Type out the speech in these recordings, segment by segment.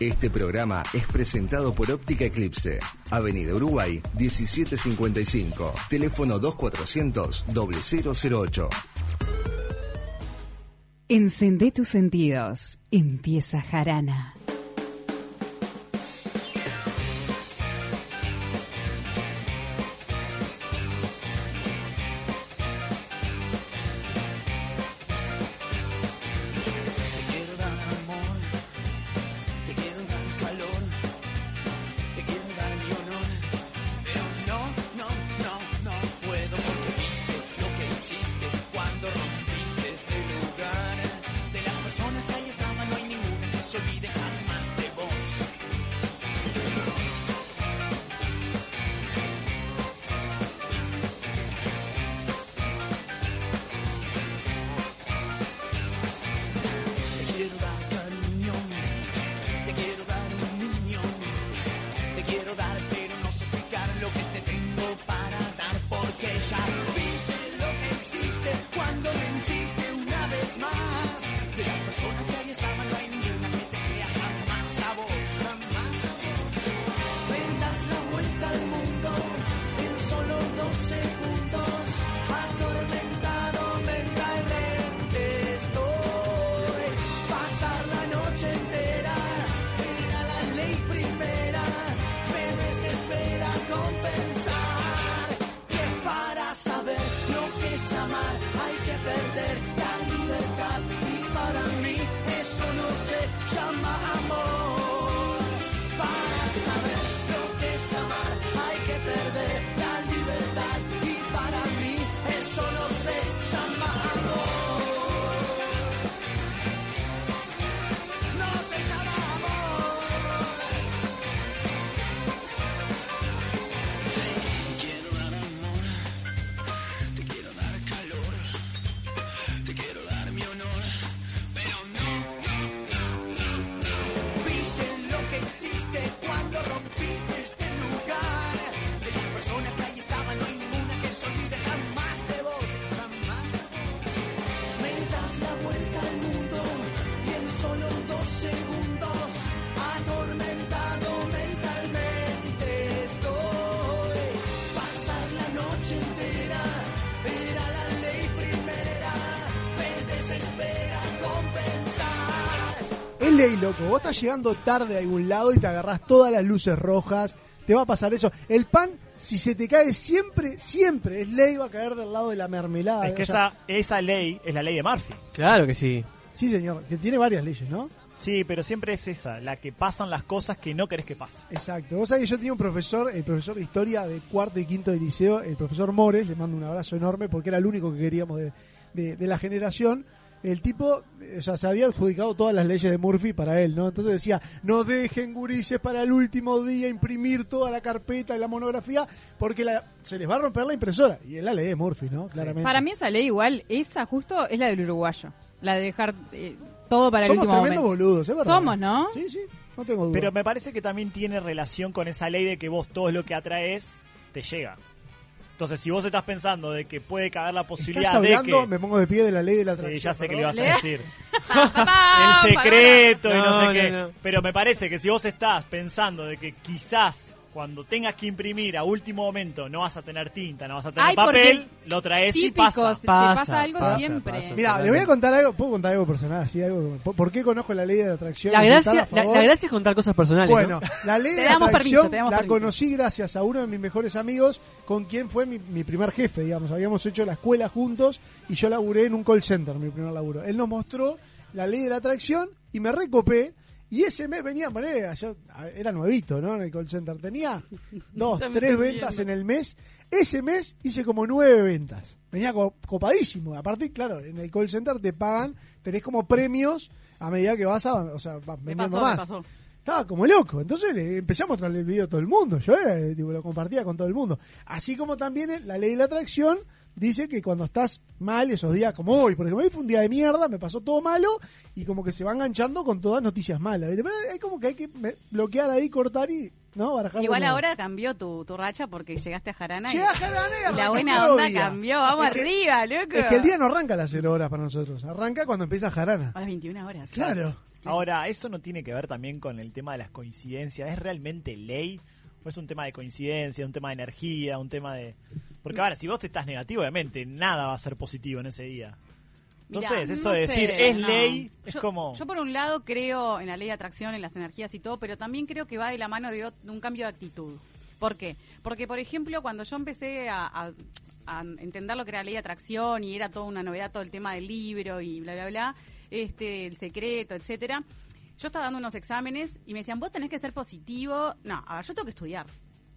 Este programa es presentado por Óptica Eclipse, Avenida Uruguay 1755, teléfono 2400 0008. Encendé tus sentidos. Empieza Jarana. Ley, loco. Vos estás llegando tarde a algún lado y te agarrás todas las luces rojas. Te va a pasar eso. El pan, si se te cae siempre, siempre, es ley, va a caer del lado de la mermelada. Es que O sea, esa, esa ley es la ley de Murphy. Claro que sí. Sí, señor. Que tiene varias leyes, ¿no? Sí, pero siempre es esa, la que pasan las cosas que no querés que pasen. Exacto. Vos sabés que yo tenía un profesor, el profesor de historia de cuarto y quinto de liceo, el profesor Mores, le mando un abrazo enorme porque era el único que queríamos de, de- de la generación. El tipo, o sea, se había adjudicado todas las leyes de Murphy para él, ¿no? Entonces decía, no dejen gurises para el último día imprimir toda la carpeta y la monografía porque la- se les va a romper la impresora. Y es la ley de Murphy, ¿no? Claramente. Para mí esa ley igual, esa justo es la del uruguayo. La de dejar eh, todo para Somos el último tremendos momento. boludos, es verdad. Somos, ¿no? Sí, sí, no tengo duda. Pero me parece que también tiene relación con esa ley de que vos todo lo que atraes te llega. Entonces, si vos estás pensando de que puede caber la Estás posibilidad hablando, de que... me pongo de pie de la ley de la Sí, atracción. ya sé que le perdón. ibas a decir. El secreto y no, No, sé no, qué. no. Pero me parece que si vos estás pensando de que quizás cuando tengas que imprimir a último momento no vas a tener tinta, no vas a tener Ay, papel, lo traes y pasa. si te Pasa, pasa algo pasa, siempre. pasa. Mira, le voy a contar algo, puedo contar algo personal, así, algo, ¿por, qué conozco la ley de la atracción? La ¿Y estar gracia, la, gracia es contar cosas personales. Bueno, ¿no? la ley de la atracción permiso, la permiso. conocí gracias a uno de mis mejores amigos, con quien fue mi, mi primer jefe, digamos. Habíamos hecho la escuela juntos y yo laburé en un call center, mi primer laburo. Él nos mostró la ley de la atracción y me recopé. Y ese mes venía, ponele, yo a- era nuevito, ¿no? En el call center. Tenía dos, tres ventas en el mes. Ese mes hice como nueve ventas. Venía co- copadísimo. Aparte, claro, en el call center te pagan, tenés como premios a medida que vas, avan- o sea, vas vendiendo pasó, más. Estaba como loco. Entonces le empezamos a el video a todo el mundo. Yo era, tipo, lo compartía con todo el mundo. Así como también eh, la ley de la atracción dice que cuando estás mal, esos días como hoy, por ejemplo, hoy fue un día de mierda, me pasó todo malo y como que se va enganchando con todas noticias malas. ¿viste? Pero hay como que hay que bloquear ahí, cortar y, ¿no? Barajar Igual ahora cambió tu, tu racha porque llegaste a Jarana. y- a Jarana y y la buena onda día. cambió. Vamos Es que- arriba, loco. Es que el día no arranca a las 0 horas para nosotros, arranca cuando empieza Jarana. A las 21 horas. Claro. Ahora, eso no tiene que ver también con el tema de las coincidencias. ¿Es realmente ley? ¿O es un tema de coincidencia, un tema de energía, un tema de...? Porque ahora, si vos te estás negativo, obviamente nada va a ser positivo en ese día. Mirá, Entonces, eso no de decir, sé, es no. ley, es yo, como... yo por un lado creo en la ley de atracción, en las energías y todo, pero también creo que va de la mano de, un cambio de actitud. ¿Por qué? Porque, por ejemplo, cuando yo empecé a, a- a entender lo que era la ley de atracción y era toda una novedad todo el tema del libro y bla, bla, bla, este, el secreto, etcétera, yo estaba dando unos exámenes y me decían, vos tenés que ser positivo. No, a ver, yo tengo que estudiar.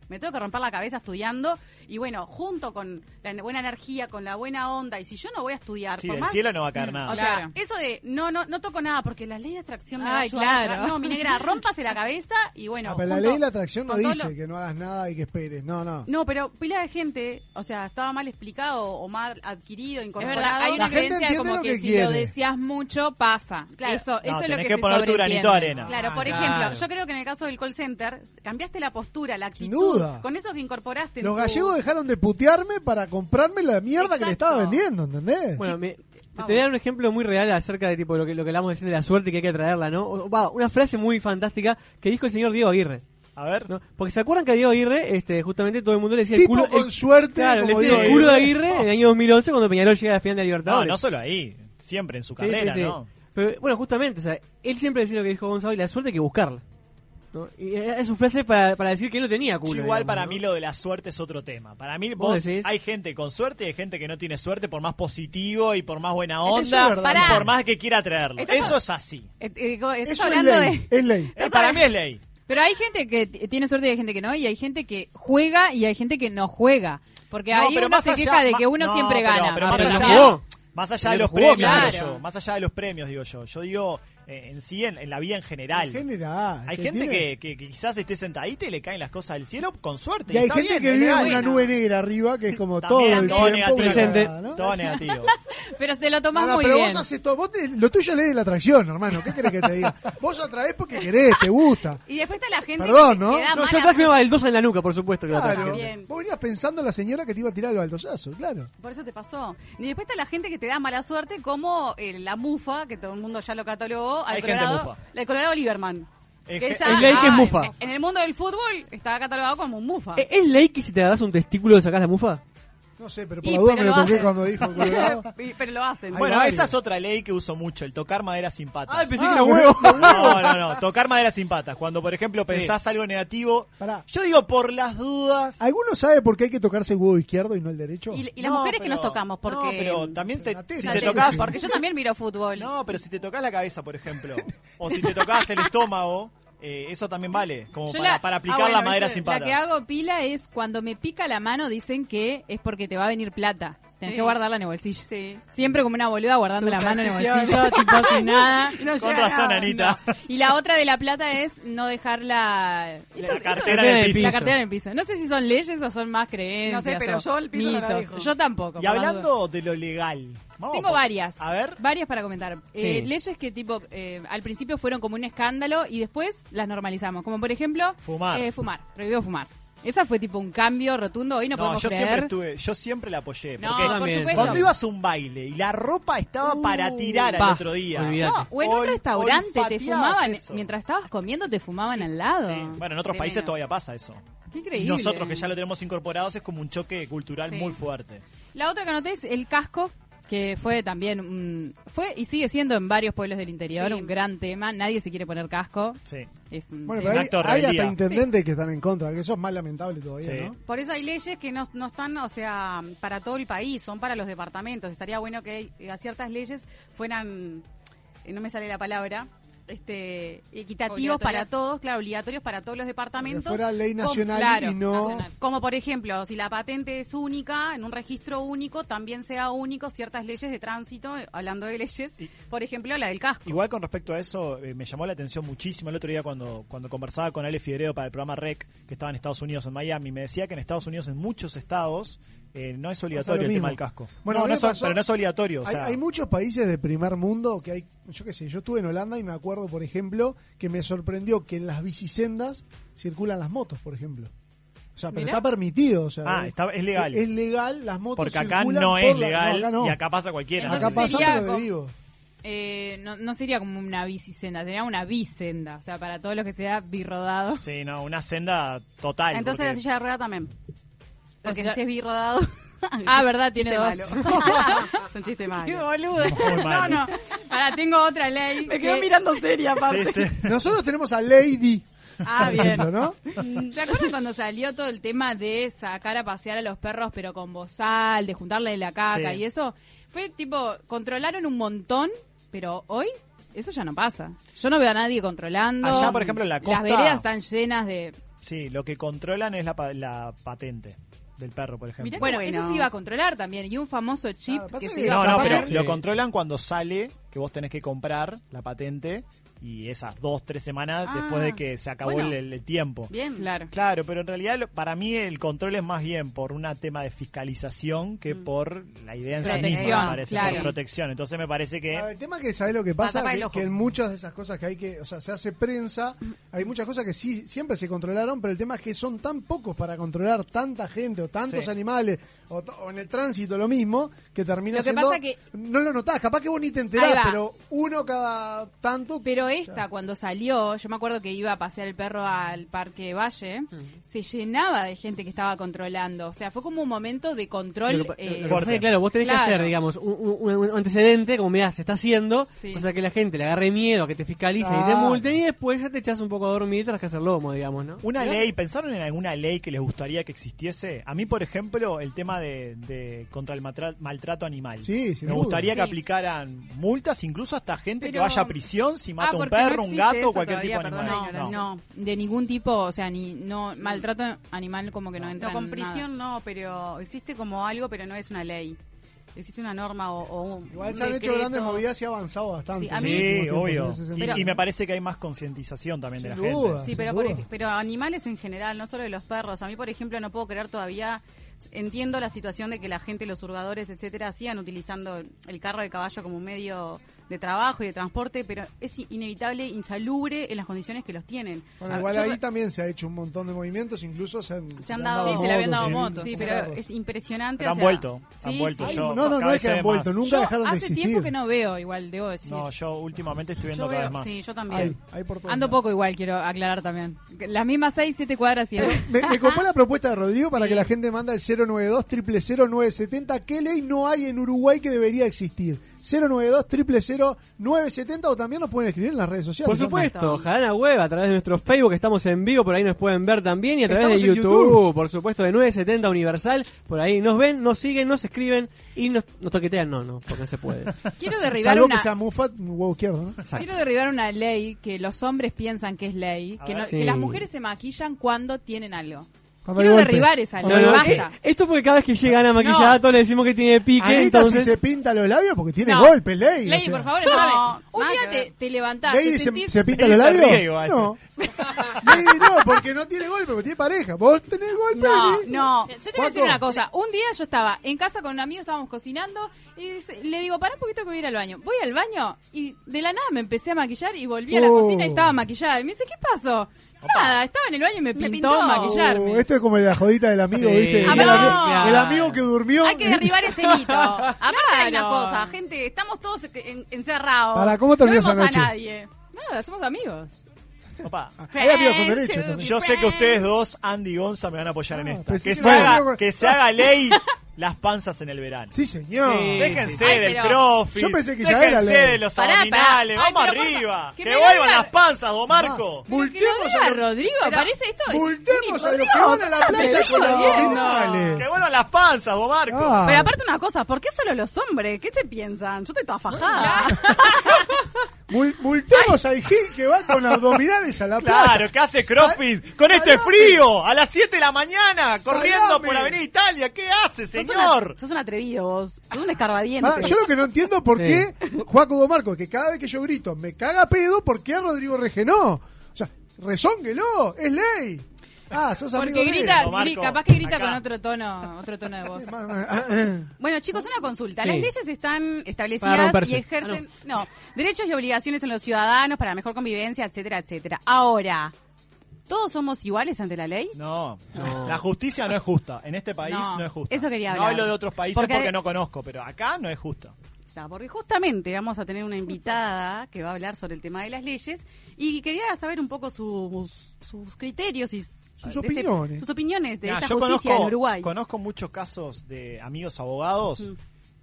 Me tengo que romper la cabeza estudiando y bueno, junto con la buena energía, con la buena onda, y si yo no voy a estudiar, Sí, por del más- cielo no va a caer Mm, nada. o Claro. sea, eso de no, no, no toco nada porque la ley de atracción me va a Ay, ayudar. claro. No, mi negra, rómpase la cabeza y bueno. Ah, pero la ley de la atracción no dice lo- que no hagas nada y que esperes. No, no. No, pero pila de gente, o sea, estaba mal explicado o mal adquirido, Es incorporado. verdad, hay La una gente creencia como que, que si quiere. lo deseas mucho, pasa. Claro. Eso, eso es lo que, que se poner tu granito de arena. Claro, por Ah, ejemplo, yo creo que en el caso del call center, cambiaste la postura, la actitud, duda. con eso que incorporaste en Los tu- gallegos dejaron de putearme para comprarme la mierda que le estaba vendiendo, ¿entendés? Bueno, me- te voy a dar un ejemplo muy real acerca de tipo lo que, lo que hablamos recién de la suerte y que hay que traerla, ¿no? O- va, una frase muy fantástica que dijo el señor Diego Aguirre. A ver, ¿no? Porque se acuerdan que a Diego Aguirre, este, justamente todo el mundo le decía tipo el culo. con el- suerte, claro, le decía el digo, culo de Aguirre en el año 2011 cuando Peñarol llega a la final de no, Libertadores. no solo ahí, siempre en su Sí, sí, carrera, sí. ¿no? Pero bueno, justamente, o sea, él siempre decía lo que dijo Gonzalo y la suerte hay que buscarla. ¿No? Y es su frase para, para decir que él no tenía culo. Yo igual digamos, para ¿no? mí lo de la suerte es otro tema. Para mí ¿Vos vos, decís? hay gente con suerte y hay gente que no tiene suerte por más positivo y por más buena Eso es onda verdad. y por más que quiera traerlo. Estás- Eso es así. Eh, eh, estás Eso es ley, de... es ley. Eh, para mí es ley. Pero hay gente que tiene suerte y hay gente que no, y hay gente que juega y hay gente que no juega. Porque No, ahí pero uno más se allá- queja de que uno no, siempre pero- gana. pero más allá-. Más de los jugó, premios, claro. digo yo. Más allá de los premios, digo yo. Yo digo en sí, en, en la vida en general. En general. Hay que gente tiene- que, que- que quizás esté sentadita y le caen las cosas del cielo con suerte. Y hay está gente bien, que vive una Bueno. nube negra arriba, que es como También, todo el todo tiempo. Presente. ¿no? Todo negativo. Pero te lo tomás muy pero bien. vos haces todo. Vos te- lo tuyo es de la atracción, hermano. ¿Qué querés que te diga? Vos atraes porque querés, te gusta. Y después está la gente Perdón, que, ¿no? da No, yo mala traje una baldosa en la nuca, por supuesto que. Claro. bien. Vos venías pensando en la señora que te iba a tirar el baldosazo, claro. Por eso te pasó. Y después está la gente que te da mala suerte, como eh, la mufa, que todo el mundo ya lo catalogó, al Hay Colorado, del Colorado Lieberman. Es Que que- ella- es ley que es mufa. en- el mundo del fútbol estaba catalogado como un mufa. ¿E- ¿Es ley que si te agarras un testículo le sacás la mufa? No sé, pero por Y, la duda pero me lo toqué hacen. cuando dijo Colorado. Y- pero lo hacen. Hay Bueno, varios. esa es otra ley que uso mucho, el tocar madera sin patas. Ah, pensé Ah, que era bueno, huevo. No, no, no, tocar madera sin patas. Cuando, por ejemplo, pensás algo negativo, Pará. yo digo por las dudas. ¿Alguno sabe por qué hay que tocarse el huevo izquierdo y no el derecho? Y, y las No, mujeres que nos tocamos, porque... No, pero también te, si te tocas... Porque yo también miro fútbol. No, pero si te tocas la cabeza, por ejemplo, o si te tocas el estómago, eh, eso también vale, como para, la- para aplicar Ah, bueno, la madera ¿viste? sin La patas. que hago pila es cuando me pica la mano dicen que es porque te va a venir plata. Tenés Sí. que guardarla en el bolsillo. Sí. Siempre como una boluda guardando la mano en el bolsillo, tipo sin nada. No Con razón, nada. Anita. Y la otra de la plata es no dejar la, La cartera en el piso. la piso. cartera en el piso. No sé si son leyes o son más creencias. No sé, pero yo el piso no la dejo. Yo tampoco. Y hablando de lo legal. Vamos Tengo por- varias. A ver. Varias para comentar. Eh, Sí. leyes que tipo eh, al principio fueron como un escándalo y después las normalizamos. Como por ejemplo... Fumar. eh, fumar. Prohibido fumar. Esa fue tipo un cambio rotundo. Hoy no, No, podemos yo creer. siempre estuve, yo siempre la apoyé. No, Porque por también. supuesto. cuando ibas a un baile y la ropa estaba Uh, para tirar al pa, otro día. olvidate. No, o en un Ol- restaurante te olfateabas fumaban, eso. mientras estabas comiendo te fumaban al lado. Sí. Bueno, en otros De países menos. todavía pasa eso. Qué Y increíble. nosotros que ya lo tenemos incorporados es como un choque cultural Sí. muy fuerte. La otra que anoté es el casco, que fue también un- fue y sigue siendo en varios pueblos del interior Sí. un gran tema. Nadie se quiere poner casco. Sí. Es un Bueno, pero hay, hay hasta intendentes que están en contra, que eso es más lamentable todavía, Sí. ¿no? Por eso hay leyes que no, no están, o sea, para todo el país, son para los departamentos. Estaría bueno que eh, ciertas leyes fueran, eh, no me sale la palabra, este, equitativos para todos, claro, obligatorios para todos los Que departamentos. fuera ley Como- claro, y no. nacional. Como por ejemplo, si la patente es única, en un registro único, también sea único ciertas leyes de tránsito, eh, hablando de leyes, Y- por ejemplo, la del casco. Igual con respecto a eso, eh, me llamó la atención muchísimo el otro día cuando, cuando conversaba con Ale Figueredo para el programa REC, que estaba en Estados Unidos, en Miami, me decía que en Estados Unidos, en muchos estados, eh, no es obligatorio el mismo. tema del casco. Bueno, No, no es pasó- pero no es obligatorio. o Hay, sea, hay muchos países de primer mundo que hay, yo qué sé, yo estuve en Holanda y me acuerdo, por ejemplo, que me sorprendió que en las bicisendas circulan las motos, por ejemplo. O sea, pero Mirá. está permitido, o sea, Ah, está- es legal. Es, legal, las motos porque acá circulan no por es la- legal no, acá no. y acá pasa cualquiera. Acá pasa pero de vivo. Eh, no, no sería como una bicicenda, sería una bicenda. O sea, para todos los que sea birrodado. Sí, no, una senda total. Entonces la porque- silla de rueda también. Porque si es birrodado. Ah, verdad, tiene Chiste dos. malo. es un chiste Qué malo. boludo. Muy No, no. Ahora tengo otra ley. Me quedo que- mirando seria, aparte. Sí, sí. Nosotros tenemos a Lady, Ah, por bien. ejemplo, ¿no? ¿Se acuerdan cuando salió todo el tema de sacar a pasear a los perros pero con bozal, de juntarle la caca Sí. y eso? Fue tipo, controlaron un montón, pero hoy eso ya no pasa. Yo no veo a nadie controlando. Allá, por ejemplo, en la costa- Las veredas están llenas de... Sí, lo que controlan es la, pa- la patente del perro, por ejemplo. Mirá Bueno, bueno. eso se iba a controlar también. Y un famoso chip Claro, pasa que se que- iba No, a no, pero lo controlan cuando sale que vos tenés que comprar la patente y esas dos, tres semanas Ah, después de que se acabó bueno. el, el tiempo. Bien. Claro. Claro, pero en realidad lo- para mí el control es más bien por un tema de fiscalización que por la idea en sí misma, Protección, me parece, claro. por protección. Entonces me parece que... Claro, el tema es que sabe lo que pasa, el que, en muchas de esas cosas que hay que, o sea, se hace prensa, hay muchas cosas que sí siempre se controlaron, pero el tema es que son tan pocos para controlar tanta gente o tantos Sí. animales o, en el tránsito lo mismo que termina Lo que siendo pasa que- no lo notás, capaz que vos ni te enterás, pero uno cada tanto Pero esta, cuando salió, yo me acuerdo que iba a pasear el perro al Parque Valle, se llenaba de gente que estaba controlando. O sea, fue como un momento de control. Lo pa- lo eh, que que, claro, vos tenés Claro. que hacer, digamos, un, un- un antecedente, como mirá, se está haciendo, Sí. o sea que la gente le agarre miedo, a que te ficalicen y te multen, y después ya te echas un poco a dormir tras que hacer lomo, digamos, ¿no? Una ley, ¿pensaron en alguna ley que les gustaría que existiese? A mí, por ejemplo, el tema de, de contra el maltrato animal. Sí, sin Me duda. gustaría que aplicaran multas, incluso hasta gente que vaya a prisión si mata Ah, un no perro, un gato cualquier tipo de animal. No, ignorancia. no. De ningún tipo, o sea, ni no maltrato animal como que no, entra No, con prisión nada. no, pero existe como algo, pero no es una ley. Existe una norma o, o un, igual se han hecho grandes movidas y ha avanzado bastante. Sí, a mí- obvio. Y, me parece que hay más concientización también de la gente. Sí, pero, por pero animales en general, no solo de los perros. A mí, por ejemplo, no puedo creer todavía. Entiendo la situación de que la gente, los hurgadores, etcétera, sigan utilizando el carro de caballo como un medio de trabajo y de transporte, pero es inevitable, insalubre en las condiciones que los tienen. Bueno, igual yo- ahí también se ha hecho un montón de movimientos, incluso se han, Se han dado- Sí, se le habían dado motos. Sí, pero claro. es impresionante. Pero o han sea, vuelto, han sí, vuelto. sí. Yo- no, no, no es que se han vuelto, nunca Yo dejaron de hace existir. tiempo que no veo, igual, debo decir. No, yo últimamente estoy viendo Yo cada veo, vez más. sí, yo también. hay por todos Ando poco igual, quiero aclarar también. Las mismas 6, 7 cuadras y... Me, me copó la propuesta de Rodrigo para Sí. que la gente manda el 092 970 ¿Qué ley no hay en Uruguay que debería existir? 092 970 o también nos pueden escribir en las redes sociales. Por supuesto, Jarana Web, a través de nuestro Facebook, estamos en vivo, por ahí nos pueden ver también, y a través Estamos de en YouTube, YouTube. por supuesto, de 970 Universal, por ahí nos ven, nos siguen, nos escriben y nos, nos toquetean, no, no, porque no se puede. Quiero derribar Salvo una... que sea Mufat, un huevo izquierdo. Quiero derribar una ley que los hombres piensan que es ley, A que, no- Sí. que las mujeres se maquillan cuando tienen algo. Quiero golpe. derribar esa ley, No, no, basta. eh, esto porque cada vez que llegan a maquillato le decimos que tiene pique, Anita entonces... si se pinta los labios porque tiene No. golpe, ley. o Ley, sea. por favor. No, Un día te, te levantás, te se, sentís... se pinta los labios. No. Lady no, porque no tiene golpe, porque tiene pareja. Vos tenés golpe. No, no. Yo te voy a decir una cosa. Un día yo estaba en casa con un amigo, estábamos cocinando y le digo, para un poquito que voy a ir al baño. Voy al baño y de la nada me empecé a maquillar y volví a la Oh. cocina y estaba maquillada. Y me dice, ¿qué pasó? Nada, estaba en el baño y me pintó, pintó. maquillarme. Uh, esto es como la jodita del amigo, Sí. ¿viste? Ah, el, ami- el amigo que durmió. Hay que derribar ese mito. Aparte hay una Claro. cosa, gente, estamos todos en- encerrados. Para, ¿cómo terminó no esa vemos noche? a nadie. Nada, somos amigos. Opa. Hay amigos con derecho Friends también. Yo sé que ustedes dos, Andy y Gonza, me van a apoyar en Ah, esta. pensé Que que se, haga, amigo. que se haga ley las panzas en el verano. Sí, señor. Sí. Déjense Ay, del pero- crossfit. Yo pensé que ya déjense era ley. de los Pará, abdominales. pará. Ay, Vamos pero arriba. que Que, me lo vuelvan las panzas, don Marco. Que lo Multemos a los, Rodrigo, parece esto. es multemos a los que van a la playa con los. Que vuelvan las panzas, don Marco. Ah. Pero aparte una cosa, ¿por qué solo los hombres? ¿Qué te piensan? Yo estoy toda fajada. Mul- multemos al Gil que va con abdominales a la playa. Claro, que hace crossfit Sa- con este salame. frío a las 7 de la mañana, corriendo Salame. por Avenida Italia. ¿Qué hace, Sos señor? una- Sos un atrevido vos. Sos un escarbadiente. Ah, yo lo que no entiendo por Sí. qué Juaco Domarco, que cada vez que yo grito me caga pedo, ¿por qué a Rodrigo Rege no? O sea, rezónguelo, es ley. Ah, sos amigo Porque de él. grita, gri- capaz que grita acá. con otro tono, otro tono de voz. Bueno, chicos, una consulta. Sí. Las leyes están Para establecidas romperse. y ejercen no. derechos y obligaciones en los ciudadanos para la mejor convivencia, etcétera, etcétera. Ahora, ¿todos somos iguales ante la ley? No, No. la justicia no es justa. En este país No. no, es justa. Eso quería No hablar. hablo de otros países Porque- porque, no conozco, pero acá no es justa. Está, Porque justamente vamos a tener una invitada que va a hablar sobre el tema de las leyes y quería saber un poco sus, sus criterios y Sus este- opiniones. sus opiniones de esta yo justicia conozco, en Uruguay. conozco muchos casos de amigos abogados Mm.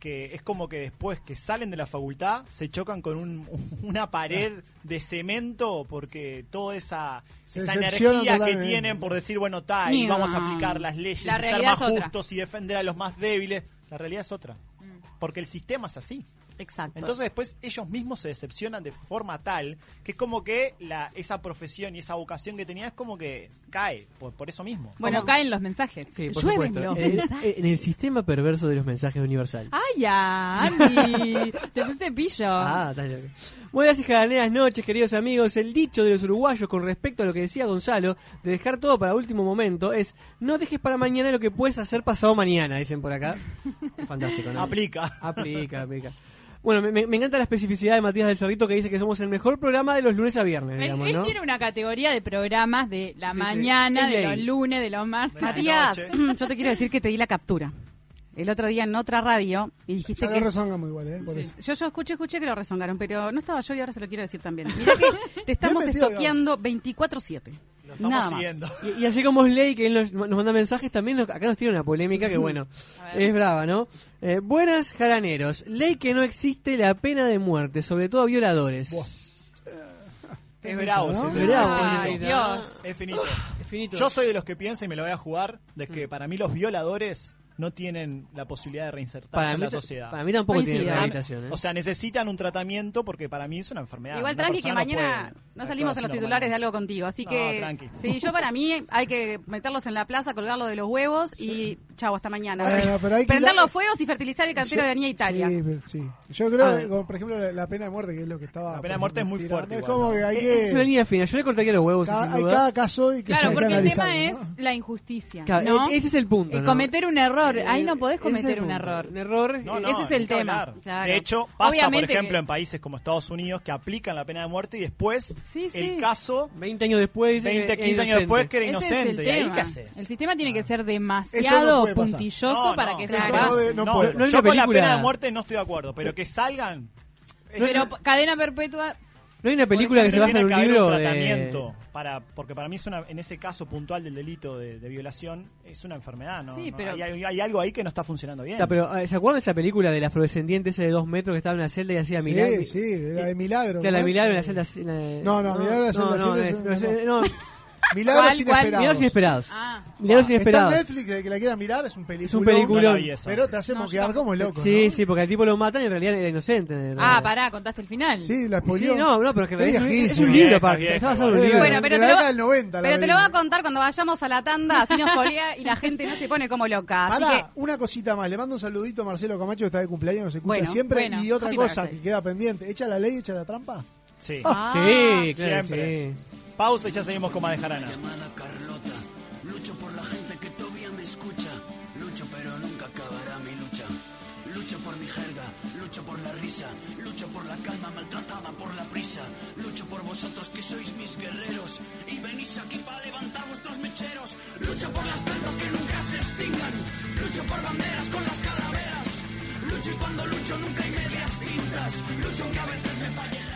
Que es como que después que salen de la facultad se chocan con un- una pared de cemento porque toda esa, Se esa decepcionan energía que tienen por decir, bueno, está, y vamos a aplicar las leyes, La y ser más justos y defender a los más débiles. La realidad es otra. Mm. Porque el sistema es así. Exacto. Entonces después ellos mismos se decepcionan de forma tal que es como que la, esa profesión y esa vocación que tenía es como que cae por, por eso mismo. Bueno, ¿Cómo? caen los mensajes. Sí, por Llueven supuesto. los En, mensajes. en el sistema perverso de los mensajes universal. ¡Ay, ya, Andy! Te pusiste pillo. Ah, está loco. Buenas y jaraneras noches, queridos amigos. El dicho de los uruguayos con respecto a lo que decía Gonzalo, de dejar todo para último momento, es no dejes para mañana lo que puedes hacer pasado mañana, dicen por acá. Fantástico, ¿no? Aplica. Aplica, aplica. Bueno, me, encanta la especificidad de Matías del Cerrito que dice que somos el mejor programa de los lunes a viernes, Él, digamos, él ¿no? tiene una categoría de programas de la Sí, mañana, de los lunes, de los martes. Matías, noche. yo te quiero decir que te di la captura. El otro día en otra radio y dijiste Ya que... lo rezongamos igual, ¿eh? Por eso. Yo, yo escuché, escuché que lo rezongaron, pero no estaba yo y ahora se lo quiero decir también. Mirá que te estamos estoqueando 24-7. Lo estamos Nada más. siguiendo. Y, y así como es ley que él nos, nos manda mensajes, también nos- acá nos tiene una polémica que, bueno, es brava, ¿no? Eh, buenas jaraneros, ley que no existe la pena de muerte, sobre todo a violadores. Es bravo, ¿no? tema. Bravo, Ay. Dios. Es finito. Es finito. Yo soy de los que piensa y me lo voy a jugar de que para mí los violadores no tienen la posibilidad de reinsertarse para, en la sociedad. para mí tampoco tiene Coincido. rehabilitación, ¿eh? O sea, necesitan un tratamiento porque para mí es una enfermedad. Igual Una tranqui que no mañana no salimos en los titulares de algo contigo, así No, que tranqui. sí, yo para mí hay que meterlos en la plaza, colgarlo de los huevos y chau, hasta mañana. Bueno, pero hay que Prender los fuegos y fertilizar el cantero de Avenida Italia. Sí, sí. Yo creo Ah. que, como, por ejemplo, la, la pena de muerte, que es lo que estaba. La pena de muerte es muy tirando, fuerte Es como ¿no? que hay Es una que. línea fina, yo le cortaría los huevos, Cada, sin hay cada caso y que Claro, que porque el tema es ¿no? la injusticia. Claro, ¿no? e- ese es el punto, Eh, ¿no? cometer un error. Ahí no podés el cometer un error. Un error. Eh, Ese es el que tema. Claro. De hecho, pasa, Obviamente por ejemplo, que- en países como Estados Unidos que aplican la pena de muerte y después Sí, sí. el caso, 20 años después. dice 20, que 15 es años después, inocente. que era el inocente. ¿Y ahí qué haces? El sistema tiene que ser Eso demasiado puede pasar. puntilloso No, para no, que se haga. no de- no No, puede. no hay yo una con la película- pena de muerte no estoy de acuerdo, pero que salgan. es- Pero p- cadena perpetua. No hay una película que se basa en un libro un de... tratamiento para porque para mí es una en ese caso puntual del delito de, de violación es una enfermedad no, Sí, No, pero- hay, hay- hay algo ahí que no está funcionando bien Está, pero, eh, ¿Se acuerdan de esa película del afrodescendiente ese de dos metros que estaba en la celda y hacía milagros? Sí, sí, la de Milagro. La de ¿no? milagro en la celda. en la- No, no, Milagro en la celda No, no, siempre es- es- no, es- no. Milagros ¿Cuál, cuál? inesperados. Milagros inesperados. Ah. Milagros Está en inesperados. Netflix, el que la quiera mirar, es un película. Es un peliculón. Pero te hacemos No, quedar como loco. Sí, ¿no? sí, porque al tipo lo matan y en realidad era inocente. Ah, pará, contaste el final. Sí, la Sí, spoileó. no, no, pero es que en realidad es un- es un libro aparte. vieja, Está basado en un libro. Bueno, De pero la te lo va- década del 90 la Pero te lo voy a película. contar cuando vayamos a la tanda, así nos polea y la gente no se pone como loca. Así Pará, que, una cosita más. Le mando un saludito a Marcelo Camacho, que está de cumpleaños, nos escucha Bueno, siempre. bueno. y otra Happy cosa birthday. que queda pendiente. ¿Echa la ley, echa la trampa? sí Ah, Sí, claro, siempre. sí. Pausa y ya seguimos con más de jarana llamada. Lucho por la gente que todavía me escucha. Lucho pero nunca acabará mi lucha. Lucho por mi jerga, lucho por la risa. Lucho por la calma maltratada por la prisa. Lucho por vosotros que sois mis guerreros. Y venís aquí para levantar vuestros mecheros. Lucho por las plantas que nunca se extingan. Lucho por banderas con las calaveras. Lucho y cuando lucho nunca hay medias tintas. Lucho aunque a veces me fallen las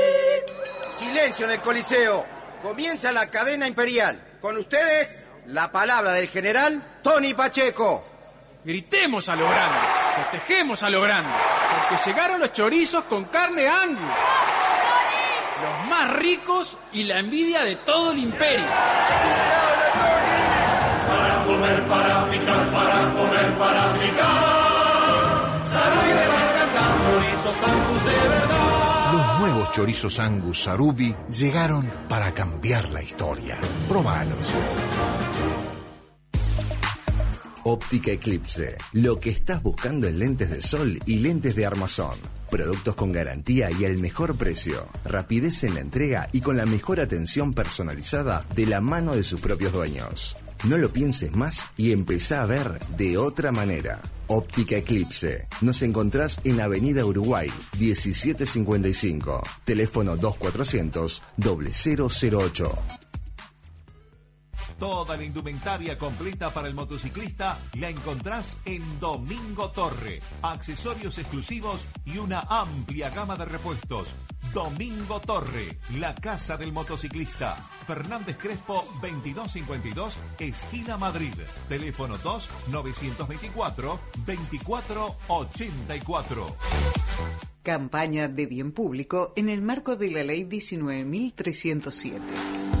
Silencio en el Coliseo. Comienza la cadena imperial. Con ustedes, la palabra del general Tony Pacheco. Gritemos a lo grande, festejemos a lo grande, porque llegaron los chorizos con carne angus. Los más ricos y la envidia de todo el imperio. Para comer, para picar, para comer, para picar. Salud de vaca, chorizos angus de verdad. Nuevos chorizos Angus Sarubi llegaron para cambiar la historia. Probalos. Óptica Eclipse. Lo que estás buscando en lentes de sol y lentes de armazón. Productos con garantía y el mejor precio. Rapidez en la entrega y con la mejor atención personalizada de la mano de sus propios dueños. No lo pienses más y empezá a ver de otra manera. Óptica Eclipse. Nos encontrás en Avenida Uruguay, 1755. Teléfono 2400 0008. Toda la indumentaria completa para el motociclista la encontrás en Domingo Torre. Accesorios exclusivos y una amplia gama de repuestos. Domingo Torre, la casa del motociclista. Fernández Crespo 2252, esquina Madrid. Teléfono 2 924 2484. Campaña de bien público en el marco de la Ley 19.307.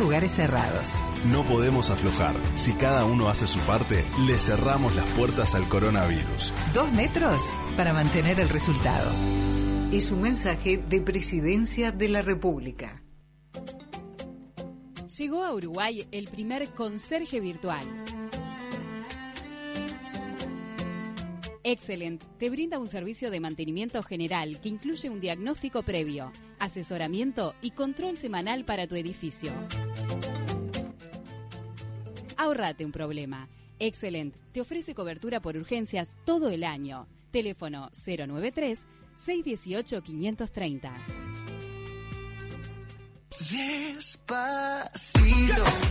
lugares cerrados. No podemos aflojar. Si cada uno hace su parte, le cerramos las puertas al coronavirus. Dos metros para mantener el resultado. Es un mensaje de Presidencia de la República. Llegó a Uruguay el primer conserje virtual. Excellent te brinda un servicio de mantenimiento general que incluye un diagnóstico previo, asesoramiento y control semanal para tu edificio. Ahorrate un problema. Excellent te ofrece cobertura por urgencias todo el año. Teléfono 093 618 530. Despacito.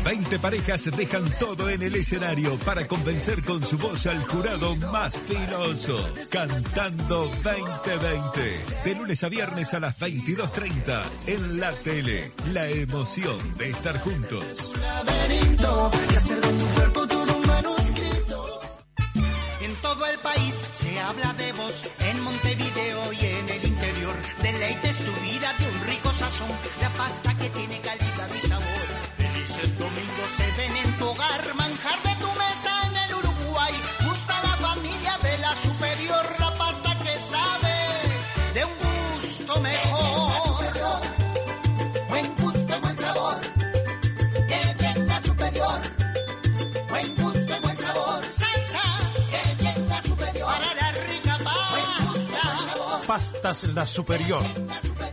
20 parejas dejan todo en el escenario para convencer con su voz al jurado más filoso. Cantando 2020. De lunes a viernes a las 22.30 en la tele. La emoción de estar juntos. laberinto de hacer de tu cuerpo todo un manuscrito. En todo el país se habla de vos, en Montevideo y en el interior. Deleites tu vida de un la pasta que tiene calidad y sabor. Felices domingos se ven en tu hogar, manjar de tu mesa en el Uruguay. Gusta la familia de la superior, la pasta que sabe de un gusto mejor. Buen gusto buen sabor. Que bien la superior. Buen gusto buen sabor. Salsa. Que bien la superior. Para la rica pasta. Pastas La Superior.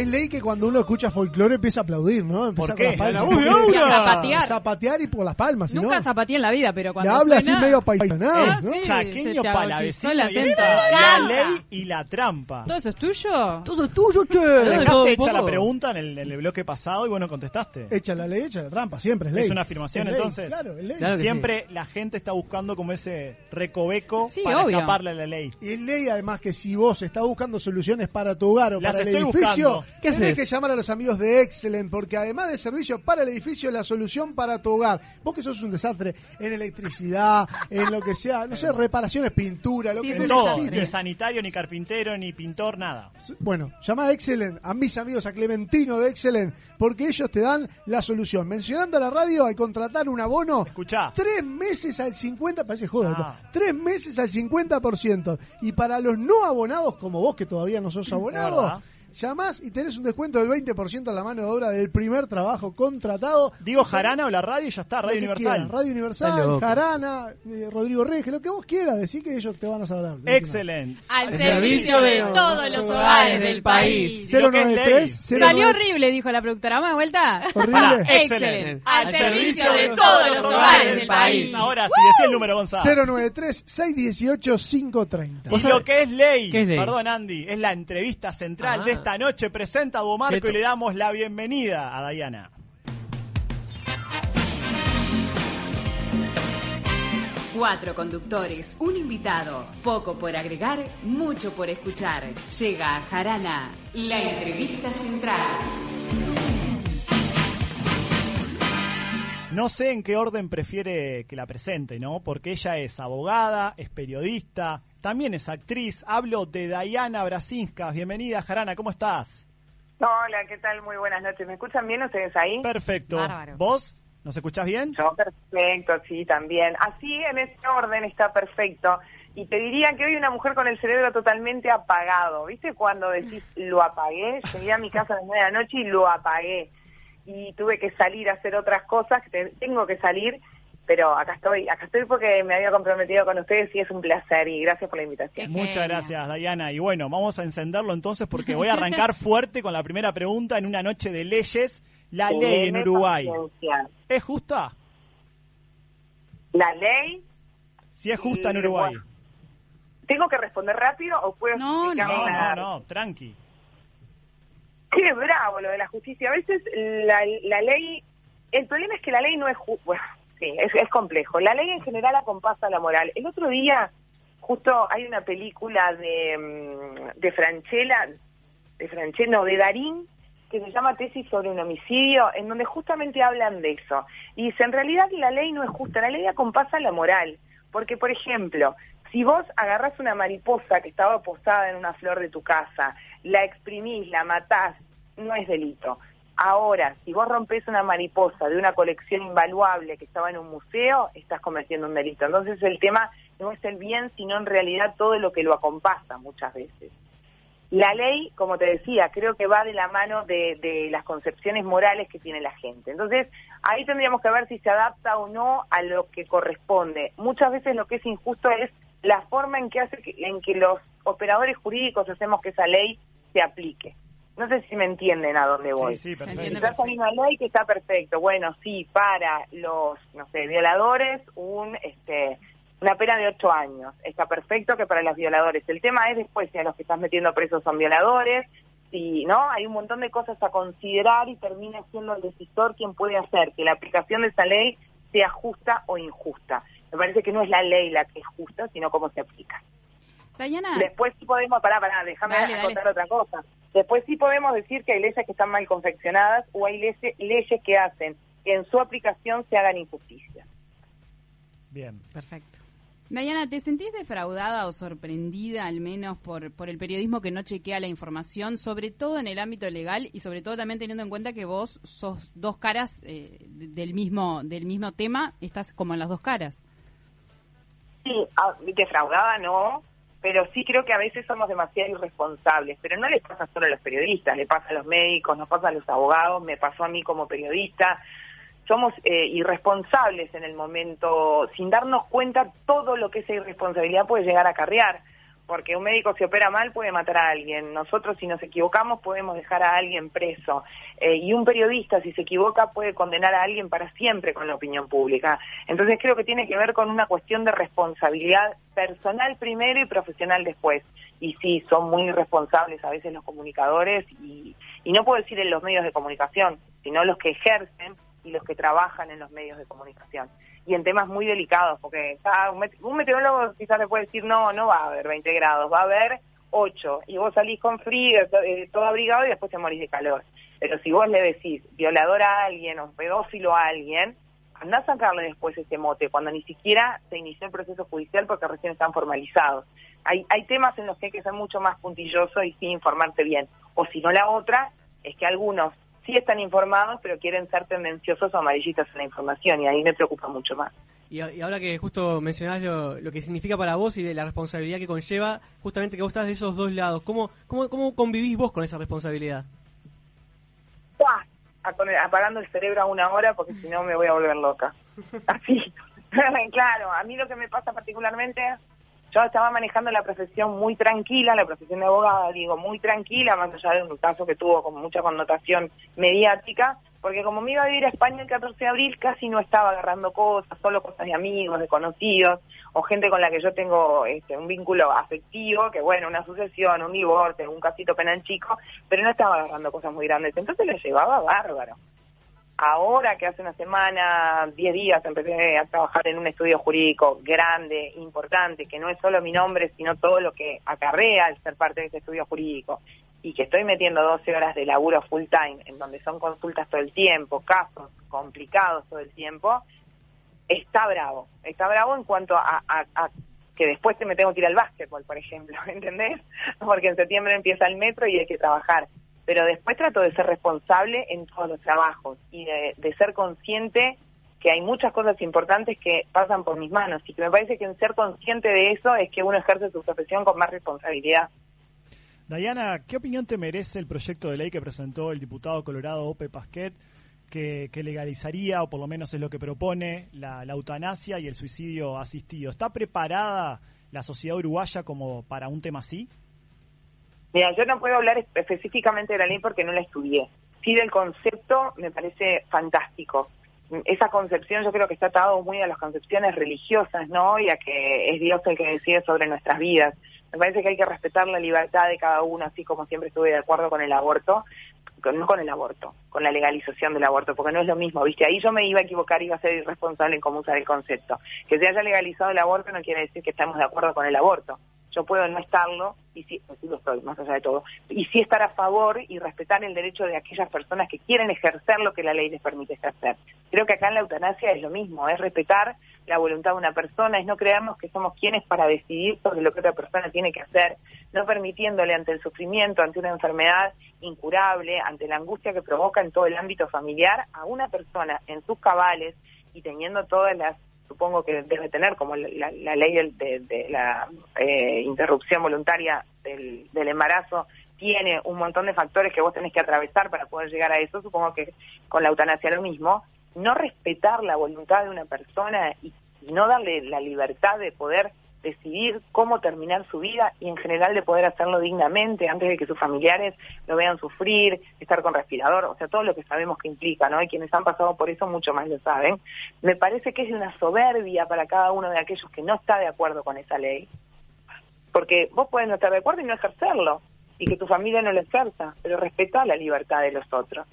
Es ley que cuando uno escucha folclore empieza a aplaudir, ¿no? Empieza ¿Por qué? con las La palmas. a zapatear. Zapatear y por las palmas. si Nunca no, zapateé en la vida, pero Le cuando habla así medio paisanado, Ah, ¿no? sí, Chaqueño para la vecina ley y la trampa. ¿Todo eso es tuyo? Todo es tuyo, che. Dejaste hecha la pregunta en el, en el bloque pasado y bueno, contestaste. Echa la ley, echa la trampa, siempre es ley. Es una afirmación Es ley, entonces. Claro, es ley. Claro Siempre la gente está buscando como ese recoveco Sí, para obvio. escaparle a la ley. Y es ley además que si vos estás buscando soluciones para tu hogar o Las para el edificio, buscando. ¿Qué Tenés haces? que llamar a los amigos de Excellent, porque además de servicio para el edificio, es la solución para tu hogar. Vos que sos un desastre en electricidad, en lo que sea, no sé, reparaciones, pintura, lo que En todo, ni sanitario, ni carpintero, ni pintor, nada. Bueno, llama a Excellent, a mis amigos, a Clementino de Excellent, porque ellos te dan la solución. Mencionando a la radio, al contratar un abono, Escuchá. tres meses al 50%, parece joda, Ah. tres meses al 50%. Y para los no abonados, como vos que todavía no sos abonado, verdad. Llamás y tenés un descuento del 20% a la mano de obra del primer trabajo contratado. Digo Jarana o la radio y ya está, Radio Universal. quieras, Radio Universal. Jarana, eh, Rodrigo Reyes, lo que vos quieras, decir que ellos te van a saber. Excelente. Al servicio de todos los hogares del país. 093 Salió horrible, dijo la productora. ¿Vamos de vuelta? Horrible. Excelente. Al servicio de todos los hogares del país. Ahora sí, decía el número, Gonzalo. 093-618-530. Y lo que es ley, ¿Qué es ley? perdón Andy, es la entrevista central Ah. de esta noche. Presenta a Cheto. y le damos la bienvenida a Dayana. Cuatro conductores, un invitado, poco por agregar, mucho por escuchar. Llega a Jarana, la entrevista central. No sé en qué orden prefiere que la presente, ¿no? Porque ella es abogada, es periodista, también es actriz. Hablo de Dayana Brasinskas. Bienvenida, Jarana, ¿cómo estás? Hola, ¿qué tal? Muy buenas noches. ¿Me escuchan bien ustedes ahí? Perfecto. Bárbaro. ¿Vos? ¿Nos escuchás bien? Yo perfecto, sí, también. Así, en ese orden, está perfecto. Y te diría que hoy una mujer con el cerebro totalmente apagado. ¿Viste cuando decís lo apagué? Llegué a mi casa a las nueve de la noche y lo apagué. Y tuve que salir a hacer otras cosas, que te- tengo que salir, pero acá estoy, acá estoy porque me había comprometido con ustedes y es un placer y gracias por la invitación. Muchas gracias, Dayana. Y bueno, vamos a encenderlo entonces porque voy a arrancar fuerte con la primera pregunta en una noche de leyes. La ley en Uruguay, paciencia. ¿es justa? La ley Si es justa en Uruguay. bueno, ¿Tengo que responder rápido o puedo No, explicar no, una- no, tranqui. Qué bravo lo de la justicia. A veces la, la ley, el problema es que la ley no es ju- bueno, sí, es, es complejo. La ley en general acompasa la moral. El otro día, justo hay una película de, mm, de Franchella, de Franchella, no, de Darín, que se llama Tesis sobre un homicidio, en donde justamente hablan de eso. Y dice, en realidad la ley no es justa, la ley acompasa la moral. Porque, por ejemplo, si vos agarrás una mariposa que estaba posada en una flor de tu casa, la exprimís, la matás, no es delito. Ahora, si vos rompés una mariposa de una colección invaluable que estaba en un museo, estás cometiendo un delito. Entonces el tema no es el bien, sino en realidad todo lo que lo acompasa muchas veces. La ley, como te decía, creo que va de la mano de, de las concepciones morales que tiene la gente. Entonces, ahí tendríamos que ver si se adapta o no a lo que corresponde. Muchas veces lo que es injusto es la forma en que hace que, en que los operadores jurídicos hacemos que esa ley se aplique. No sé si me entienden a dónde voy. Sí, sí, perfecto. Quizás hay una ley que está perfecto. Bueno, sí, para los, no sé, violadores, un, este, una pena de ocho años. Está perfecto que para los violadores. El tema es después si a los que estás metiendo presos son violadores, si no, hay un montón de cosas a considerar y termina siendo el decisor quien puede hacer que la aplicación de esa ley sea justa o injusta. Me parece que no es la ley la que es justa, sino cómo se aplica. Dayana. Después sí podemos, pará, pará, déjame dale. contar otra cosa. Después sí podemos decir que hay leyes que están mal confeccionadas o hay leyes, leyes que hacen que en su aplicación se hagan injusticias. Bien. Perfecto. Dayana, ¿te sentís defraudada o sorprendida al menos por, por el periodismo que no chequea la información, sobre todo en el ámbito legal y sobre todo también teniendo en cuenta que vos sos dos caras eh, de- del mismo del mismo tema, estás como en las dos caras? Sí, ah, defraudada no, pero sí creo que a veces somos demasiado irresponsables, pero no les pasa solo a los periodistas, le pasa a los médicos, nos pasa a los abogados, me pasó a mí como periodista. Somos eh, irresponsables en el momento, sin darnos cuenta todo lo que esa irresponsabilidad puede llegar a acarrear, porque un médico si opera mal puede matar a alguien, nosotros si nos equivocamos podemos dejar a alguien preso, eh, y un periodista si se equivoca puede condenar a alguien para siempre con la opinión pública. Entonces creo que tiene que ver con una cuestión de responsabilidad personal primero y profesional después. Y sí, son muy irresponsables a veces los comunicadores y, y no puedo decir en los medios de comunicación, sino los que ejercen y los que trabajan en los medios de comunicación. Y en temas muy delicados, porque un met- meteorólogo quizás le puede decir, no, no va a haber 20 grados, va a haber 8, y vos salís con frío, to- eh, todo abrigado y después te morís de calor. Pero si vos le decís violador a alguien o pedófilo a alguien, andá a sacarle después ese mote, cuando ni siquiera se inició el proceso judicial porque recién están formalizados. Hay, hay temas en los que hay que ser mucho más puntilloso y sí informarte bien. O si no, la otra es que algunos sí están informados, pero quieren ser tendenciosos o amarillistas en la información, y ahí me preocupa mucho más. Y, ahora que justo mencionás lo, lo que significa para vos y de la responsabilidad que conlleva, justamente que vos estás de esos dos lados, ¿cómo, cómo, cómo convivís vos con esa responsabilidad? Poner- apagando el cerebro a una hora porque si no me voy a volver loca. Así. claro, a mí lo que me pasa particularmente, yo estaba manejando la profesión muy tranquila, la profesión de abogada, digo, muy tranquila, más allá de un caso que tuvo con mucha connotación mediática, porque como me iba a vivir a España el 14 de abril, casi no estaba agarrando cosas, solo cosas de amigos, de conocidos, o gente con la que yo tengo este, un vínculo afectivo, que bueno, una sucesión, un divorcio, un casito penal chico, pero no estaba agarrando cosas muy grandes, entonces le llevaba bárbaro. Ahora que hace una semana, 10 días, empecé a trabajar en un estudio jurídico grande, importante, que no es solo mi nombre, sino todo lo que acarrea el ser parte de ese estudio jurídico, y que estoy metiendo 12 horas de laburo full time, en donde son consultas todo el tiempo, casos complicados todo el tiempo, está bravo. Está bravo en cuanto a, a- que después me tengo que ir al básquetbol, por ejemplo, ¿entendés? Porque en septiembre empieza el metro y hay que trabajar. Pero después trato de ser responsable en todos los trabajos y de, ser consciente que hay muchas cosas importantes que pasan por mis manos y que me parece que en ser consciente de eso es que uno ejerce su profesión con más responsabilidad. Dayana, ¿qué opinión te merece el proyecto de ley que presentó el diputado colorado Ope Pasquet que, que legalizaría, o por lo menos es lo que propone, la, la eutanasia y el suicidio asistido? ¿Está preparada la sociedad uruguaya como para un tema así? Mira, yo no puedo hablar específicamente de la ley porque no la estudié. Sí del concepto me parece fantástico. Esa concepción yo creo que está atado muy a las concepciones religiosas, ¿no? Y a que es Dios el que decide sobre nuestras vidas. Me parece que hay que respetar la libertad de cada uno, así como siempre estuve de acuerdo con el aborto, no con el aborto, con la legalización del aborto, porque no es lo mismo, ¿viste? Ahí yo me iba a equivocar, iba a ser irresponsable en cómo usar el concepto. Que se haya legalizado el aborto no quiere decir que estamos de acuerdo con el aborto. Yo puedo no estarlo, y sí, pues lo estoy, más allá de todo, y sí estar a favor y respetar el derecho de aquellas personas que quieren ejercer lo que la ley les permite ejercer. Creo que acá en la eutanasia es lo mismo, es respetar la voluntad de una persona, es no creernos que somos quienes para decidir sobre lo que otra persona tiene que hacer, no permitiéndole ante el sufrimiento, ante una enfermedad incurable, ante la angustia que provoca en todo el ámbito familiar, a una persona en sus cabales y teniendo todas las supongo que debe tener como la, la- ley de, de la eh, interrupción voluntaria del, embarazo tiene un montón de factores que vos tenés que atravesar para poder llegar a eso, supongo que con la eutanasia lo mismo, no respetar la voluntad de una persona y no darle la libertad de poder decidir cómo terminar su vida y en general de poder hacerlo dignamente antes de que sus familiares lo vean sufrir, estar con respirador, o sea, todo lo que sabemos que implica, ¿no? Y quienes han pasado por eso mucho más lo saben. Me parece que es una soberbia para cada uno de aquellos que no está de acuerdo con esa ley. Porque vos puedes no estar de acuerdo y no ejercerlo, y que tu familia no lo ejerza, pero respeta la libertad de los otros.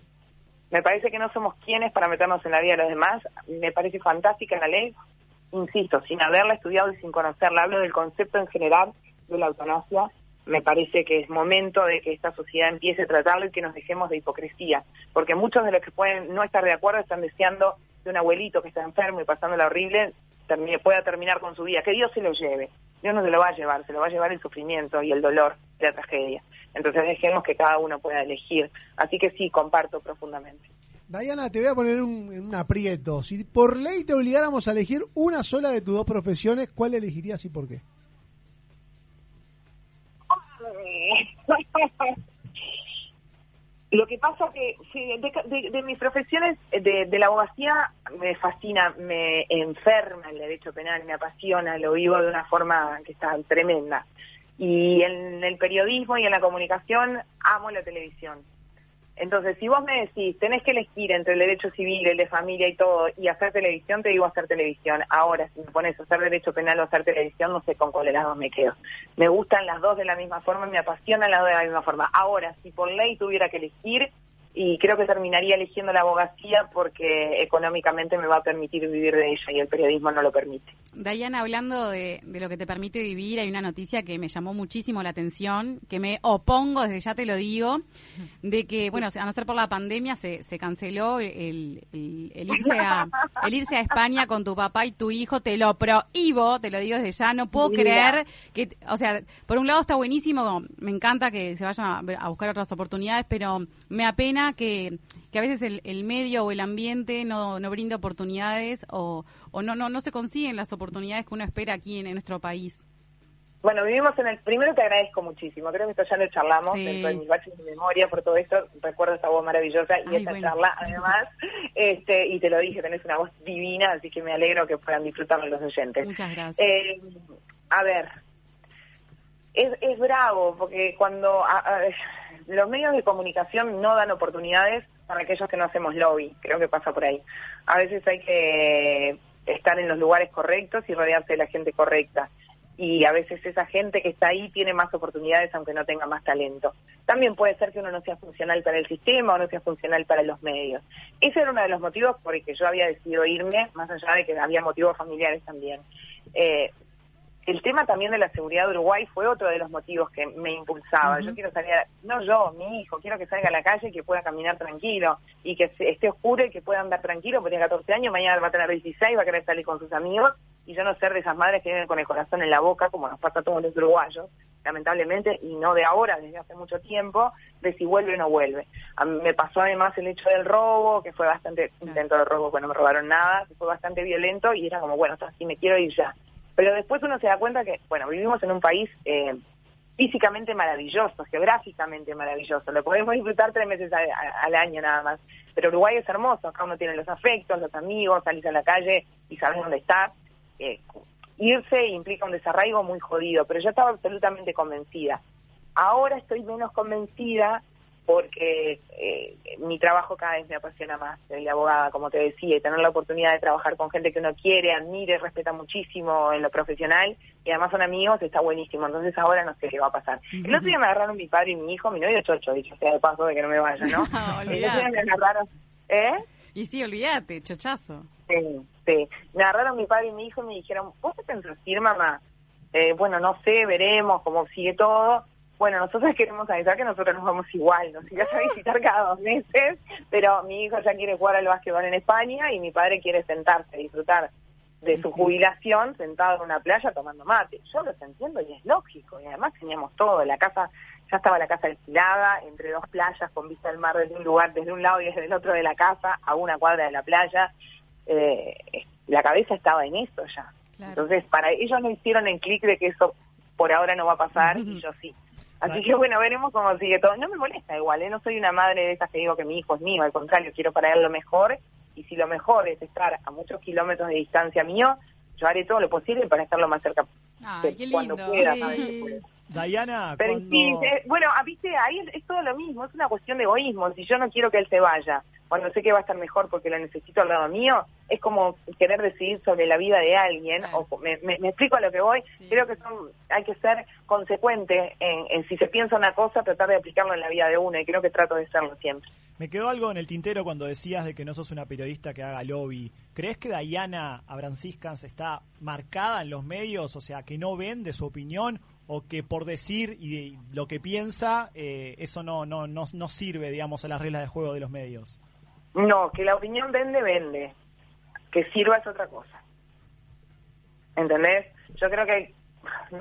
Me parece que no somos quienes para meternos en la vida de los demás. Me parece fantástica la ley, insisto, sin haberla estudiado y sin conocerla. Hablo del concepto en general de la eutanasia. Me parece que es momento de que esta sociedad empiece a tratarlo y que nos dejemos de hipocresía. Porque muchos de los que pueden no estar de acuerdo están deseando que un abuelito que está enfermo y pasándola horrible pueda terminar con su vida. Que Dios se lo lleve. Dios no se lo va a llevar, se lo va a llevar el sufrimiento y el dolor de la tragedia. Entonces dejemos que cada uno pueda elegir. Así que sí, comparto profundamente. Diana, te voy a poner un, un aprieto. Si por ley te obligáramos a elegir una sola de tus dos profesiones, ¿cuál elegirías y por qué? Lo que pasa que sí, de, de- de mis profesiones de, de la abogacía me fascina, me enferma el derecho penal, me apasiona, lo vivo de una forma que está tremenda. Y en el periodismo y en la comunicación amo la televisión. Entonces, si vos me decís, tenés que elegir entre el derecho civil, el de familia y todo, y hacer televisión, te digo hacer televisión. Ahora, si me pones a hacer derecho penal o hacer televisión, no sé con cuál de las dos me quedo. Me gustan las dos de la misma forma, me apasionan las dos de la misma forma. Ahora, si por ley tuviera que elegir, y creo que terminaría eligiendo la abogacía porque económicamente me va a permitir vivir de ella y el periodismo no lo permite. Dayana, hablando de, de lo que te permite vivir, hay una noticia que me llamó muchísimo la atención, que me opongo, desde ya te lo digo, de que, bueno, a no ser por la pandemia, se, se canceló el, el- el irse a, el irse a España con tu papá y tu hijo, te lo prohíbo, te lo digo desde ya, no puedo Mira. creer que, o sea, por un lado está buenísimo, me encanta que se vayan a, a buscar otras oportunidades, pero me apena que, que a veces el, el medio o el ambiente no, no brinda oportunidades o, o no, no, no se consiguen las oportunidades que uno espera aquí en, en nuestro país. Bueno, vivimos en el... Primero te agradezco muchísimo, creo que esto ya lo charlamos Sí. dentro de mis baches de memoria por todo esto. Recuerdo esta voz maravillosa y Ay, esta bueno. charla además. este Y te lo dije, tenés una voz divina, así que me alegro que puedan disfrutarlo los oyentes. Muchas gracias. Eh, a ver, es, es bravo porque cuando a- a- los medios de comunicación no dan oportunidades para aquellos que no hacemos lobby, creo que pasa por ahí. A veces hay que estar en los lugares correctos y rodearse de la gente correcta. Y a veces esa gente que está ahí tiene más oportunidades aunque no tenga más talento. También puede ser que uno no sea funcional para el sistema o no sea funcional para los medios. Ese era uno de los motivos por el que yo había decidido irme, más allá de que había motivos familiares también. Eh, el tema también de la seguridad de Uruguay fue otro de los motivos que me impulsaba. Yo quiero salir, a- no yo, mi hijo, quiero que salga a la calle y que pueda caminar tranquilo y que se- esté oscuro y que pueda andar tranquilo, porque tiene 14 años, mañana va a tener 16, va a querer salir con sus amigos y yo no ser de esas madres que viven con el corazón en la boca, como nos pasa a todos los uruguayos, lamentablemente, y no de ahora, desde hace mucho tiempo, de si vuelve o no vuelve. A mí me pasó además el hecho del robo, que fue bastante, intento de robo, que no me robaron nada, que fue bastante violento y era como, bueno, así me quiero ir ya. Pero después uno se da cuenta que, bueno, vivimos en un país eh, físicamente maravilloso, geográficamente maravilloso. Lo podemos disfrutar tres meses a- a- al año nada más. Pero Uruguay es hermoso, acá uno tiene los afectos, los amigos, salís a la calle y sabes dónde estás. Eh, irse implica un desarraigo muy jodido, pero yo estaba absolutamente convencida. Ahora estoy menos convencida porque eh, mi trabajo cada vez me apasiona más, soy abogada, como te decía, y tener la oportunidad de trabajar con gente que uno quiere, admire, respeta muchísimo en lo profesional, y además son amigos, está buenísimo, entonces ahora no sé qué va a pasar. El otro día me agarraron mi padre y mi hijo, mi novio chocho, dicho sea de paso de que no me vaya, ¿no? El otro día me agarraron, ¿eh? Y sí, olvídate, chochazo. Sí, sí. Me agarraron mi padre y mi hijo y me dijeron, ¿vos te pensás ir, mamá? Eh, bueno, no sé, veremos cómo sigue todo. Bueno, nosotros queremos avisar que nosotros nos vamos igual, nos irás a visitar cada dos meses, pero mi hijo ya quiere jugar al básquetbol en España y mi padre quiere sentarse, disfrutar de su jubilación sentado en una playa tomando mate. Yo los entiendo y es lógico, y además teníamos todo, la casa, ya estaba la casa alquilada, entre dos playas con vista al mar desde un lugar, desde un lado y desde el otro de la casa, a una cuadra de la playa, eh, la cabeza estaba en eso ya. Entonces, para ellos no hicieron el clic de que eso por ahora no va a pasar y yo sí. Así que bueno, veremos cómo sigue todo. No me molesta igual, ¿eh? no soy una madre de esas que digo que mi hijo es mío, al contrario, quiero para él lo mejor y si lo mejor es estar a muchos kilómetros de distancia mío, yo haré todo lo posible para estar lo más cerca Ay, qué cuando lindo. pueda. Sí. que pueda. Diana, Pero cuando... sí, eh, bueno, ah, viste, ahí es, es todo lo mismo, es una cuestión de egoísmo. Si yo no quiero que él se vaya, cuando sé que va a estar mejor porque lo necesito al lado mío, es como querer decidir sobre la vida de alguien. O, me, me- me explico a lo que voy. Creo que son, hay que ser consecuente en, en si se piensa una cosa, tratar de aplicarlo en la vida de uno, y creo que trato de serlo siempre. Me quedó algo en el tintero cuando decías de que no sos una periodista que haga lobby. ¿Crees que Diana Abranciscans está marcada en los medios, o sea, que no vende su opinión o que por decir y lo que piensa, eh, eso no, no, no, no sirve, digamos, a las reglas de juego de los medios? No, que la opinión vende, vende. Que sirva es otra cosa. ¿Entendés? Yo creo que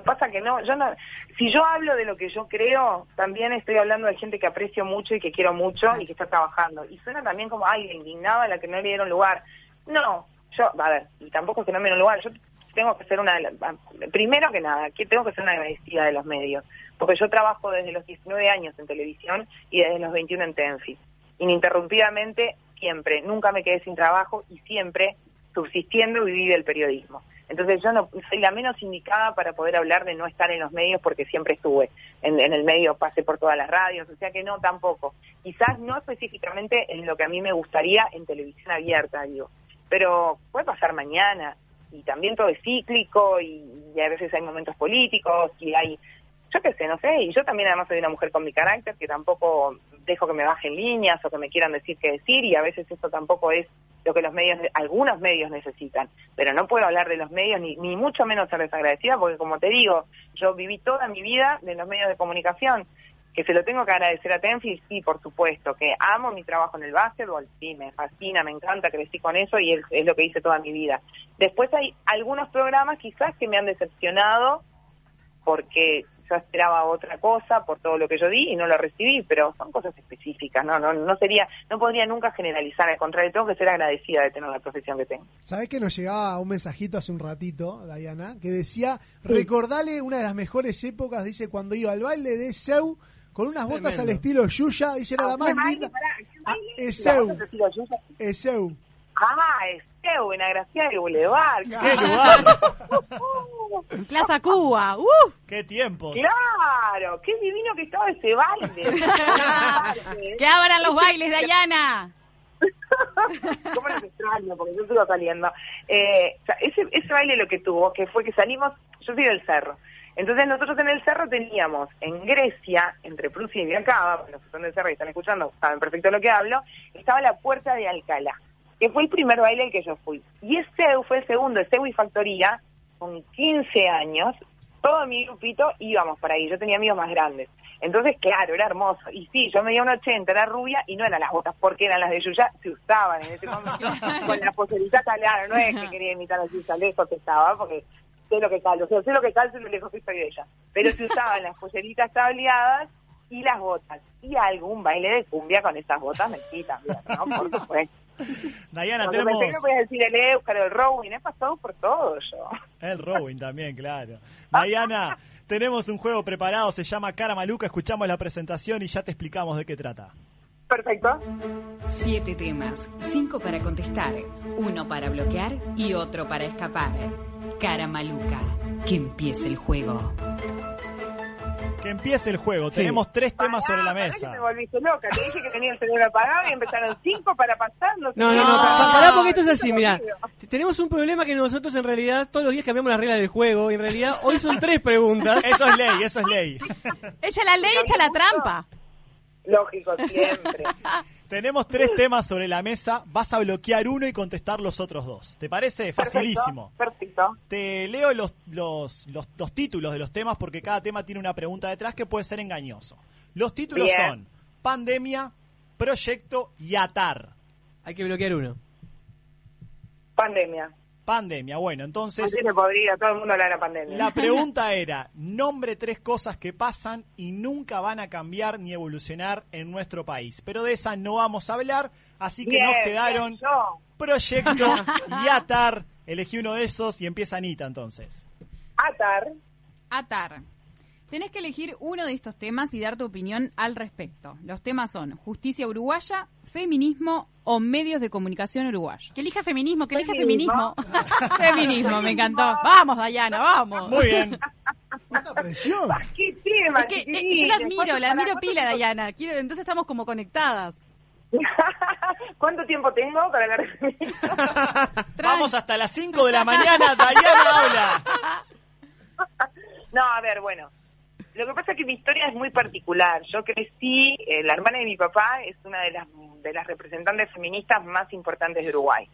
pasa que no, yo no, si yo hablo de lo que yo creo, también estoy hablando de gente que aprecio mucho y que quiero mucho y que está trabajando. Y suena también como, ay, indignada la que no le dieron lugar. No, yo, a ver, y tampoco es que no me dieron lugar, yo tengo que ser una, las- primero que nada, que tengo que ser una agradecida de los medios, porque yo trabajo desde los 19 años en televisión y desde los 21 en Tenfi, ininterrumpidamente, siempre, nunca me quedé sin trabajo y siempre subsistiendo viví del periodismo. Entonces yo no soy la menos indicada para poder hablar de no estar en los medios porque siempre estuve en, en el medio, pasé por todas las radios, o sea que no tampoco. Quizás no específicamente en lo que a mí me gustaría en televisión abierta, digo, pero puede pasar mañana y también todo es cíclico y, y a veces hay momentos políticos y hay yo qué sé, no sé, y yo también además soy una mujer con mi carácter que tampoco dejo que me bajen líneas o que me quieran decir qué decir y a veces eso tampoco es lo que los medios, algunos medios necesitan, pero no puedo hablar de los medios ni, ni mucho menos ser desagradecida porque como te digo, yo viví toda mi vida de los medios de comunicación, que se lo tengo que agradecer a Tenfield, sí, por supuesto, que amo mi trabajo en el básquetbol, sí, me fascina, me encanta, crecí con eso y es, es lo que hice toda mi vida. Después hay algunos programas quizás que me han decepcionado porque yo esperaba otra cosa por todo lo que yo di y no lo recibí, pero son cosas específicas, no, no, no sería, no podría nunca generalizar, al contrario, tengo que ser agradecida de tener la profesión que tengo. ¿Sabés que nos llegaba un mensajito hace un ratito, Diana, que decía, recordale una de las mejores épocas, dice, cuando iba al baile de Seu con unas botas Tremendo. al estilo Yuya, dice, era la más linda. Ah, Eseu, Eseu. Ah, Esteu, en Agraciada del Boulevard. ¡Qué lugar! Plaza Cuba. ¡Uh! ¡Qué tiempos! Claro, qué divino que estaba ese baile. Que abran los bailes, Dayana. ¿Cómo los extraño? Porque yo sigo saliendo. Eh, o sea, ese, ese baile lo que tuvo, que fue que salimos, yo soy del cerro. Entonces nosotros en el cerro teníamos en Grecia, entre Prusia y porque los que son del cerro y están escuchando saben perfecto lo que hablo, estaba la puerta de Alcalá, que fue el primer baile al que yo fui. Y ese fue el segundo, Seu y Factoría, con 15 años, todo mi grupito íbamos para ahí, yo tenía amigos más grandes. Entonces, claro, era hermoso. Y sí, yo medía un 80, era rubia y no eran las botas porque eran las de Yuya, se usaban en ese momento. Con la poseritas claro, no es que quería imitar a Yuya, lejos que estaba, porque sé lo que calzo, o sea, sé lo que calzo y lo lejos que estoy de ella. Pero se usaban las polleritas tableadas y las botas. Y algún baile de cumbia con esas botas me también, ¿no? Por supuesto. Diana, Cuando tenemos pensé que podías decir el Éucaro, el Rowing, he pasado por todo yo. el Robin también, claro. Diana, tenemos un juego preparado, se llama Cara Maluca, escuchamos la presentación y ya te explicamos de qué trata. Perfecto. Siete temas, cinco para contestar, uno para bloquear y otro para escapar. Cara maluca, que empiece el juego. Que empiece el juego, tenemos tres temas sobre la mesa. que me volviste loca, te dije que tenía el cerebro apagado y empezaron cinco para pasar. No, No, no, no, pa- pa- pará porque esto es así, mira. Tenemos un problema que nosotros en realidad todos los días cambiamos las reglas del juego y en realidad hoy son tres preguntas. Eso es ley, eso es ley. Echa la ley, echa la trampa. Lógico, siempre. Tenemos tres temas sobre la mesa, vas a bloquear uno y contestar los otros dos. ¿Te parece? Facilísimo. Perfecto. Te leo los, los, los, los títulos de los temas porque cada tema tiene una pregunta detrás que puede ser engañoso. Los títulos Bien. son Pandemia, Proyecto y Atar. Hay que bloquear uno. Pandemia. Pandemia, bueno, entonces Así se podría, todo el mundo habla de la pandemia. la pregunta era, nombre tres cosas que pasan y nunca van a cambiar ni evolucionar en nuestro país. Pero de esa no vamos a hablar, así que Bien, nos quedaron. Proyecto y Atar. Elegí uno de esos y empieza Anita entonces. Atar. Atar. Tenés que elegir uno de estos temas y dar tu opinión al respecto. Los temas son justicia uruguaya, feminismo o medios de comunicación uruguayos. Que elija feminismo, que elija Feminismo. feminismo. feminismo, me encantó. Vamos, Dayana, vamos. Muy bien. presión. ¿Qué tema? Es que eh, yo la admiro, ¿Cuánto- la admiro pila, Dayana. Quiero, entonces estamos como conectadas. ¿Cuánto tiempo tengo para la Vamos hasta las 5 de la mañana, Dayana habla. No, a ver, bueno. Lo que pasa es que mi historia es muy particular. Yo crecí, eh, la hermana de mi papá es una de las, de las representantes feministas más importantes de Uruguay.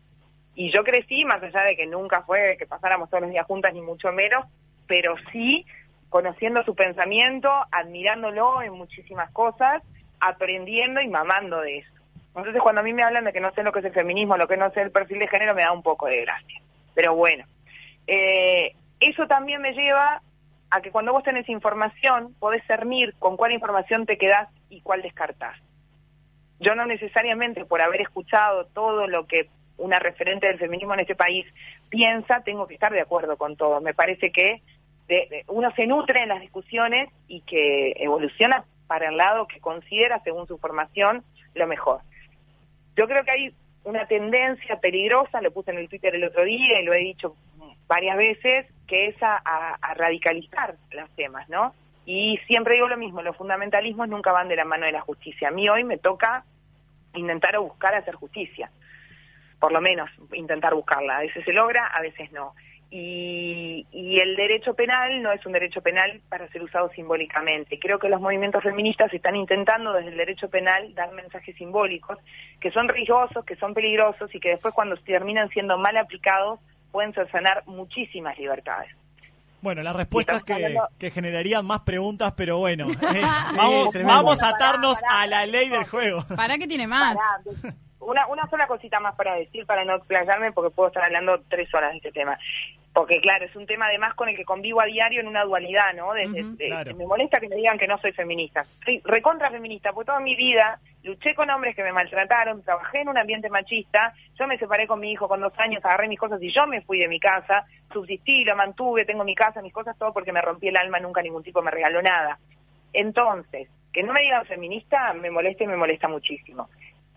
Y yo crecí, más allá de que nunca fue que pasáramos todos los días juntas, ni mucho menos, pero sí conociendo su pensamiento, admirándolo en muchísimas cosas, aprendiendo y mamando de eso. Entonces, cuando a mí me hablan de que no sé lo que es el feminismo, lo que no sé el perfil de género, me da un poco de gracia. Pero bueno, eh, eso también me lleva a que cuando vos tenés información, podés cernir con cuál información te quedás y cuál descartás. Yo no necesariamente por haber escuchado todo lo que una referente del feminismo en este país piensa, tengo que estar de acuerdo con todo. Me parece que de- uno se nutre en las discusiones y que evoluciona para el lado que considera, según su formación, lo mejor. Yo creo que hay una tendencia peligrosa, lo puse en el Twitter el otro día y lo he dicho varias veces, que es a, a- radicalizar los temas, ¿no? Y siempre digo lo mismo, los fundamentalismos nunca van de la mano de la justicia. A mí hoy me toca intentar o buscar hacer justicia, por lo menos intentar buscarla. A veces se logra, a veces no. y, y el derecho penal no es un derecho penal para ser usado simbólicamente. Creo que los movimientos feministas están intentando desde el derecho penal dar mensajes simbólicos que son riesgosos, que son peligrosos y que después cuando terminan siendo mal aplicados pueden cercenar muchísimas libertades. Bueno, las respuestas que, hablando- que generarían más preguntas, pero bueno, eh, vamos, Sí, vamos a pará, atarnos pará. a la ley del juego. ¿Para qué tiene más? Pará, una, una sola cosita más para decir, para no explayarme, porque puedo estar hablando tres horas de este tema. Porque, claro, es un tema además con el que convivo a diario en una dualidad, ¿no? De- Claro. Me molesta que me digan que no soy feminista. Soy recontra feminista, porque toda mi vida luché con hombres que me maltrataron, trabajé en un ambiente machista, yo me separé con mi hijo con dos años, agarré mis cosas y yo me fui de mi casa, subsistí, lo mantuve, tengo mi casa, mis cosas, todo porque me rompí el alma, nunca ningún tipo me regaló nada. Entonces, que no me digan feminista me molesta y me molesta muchísimo.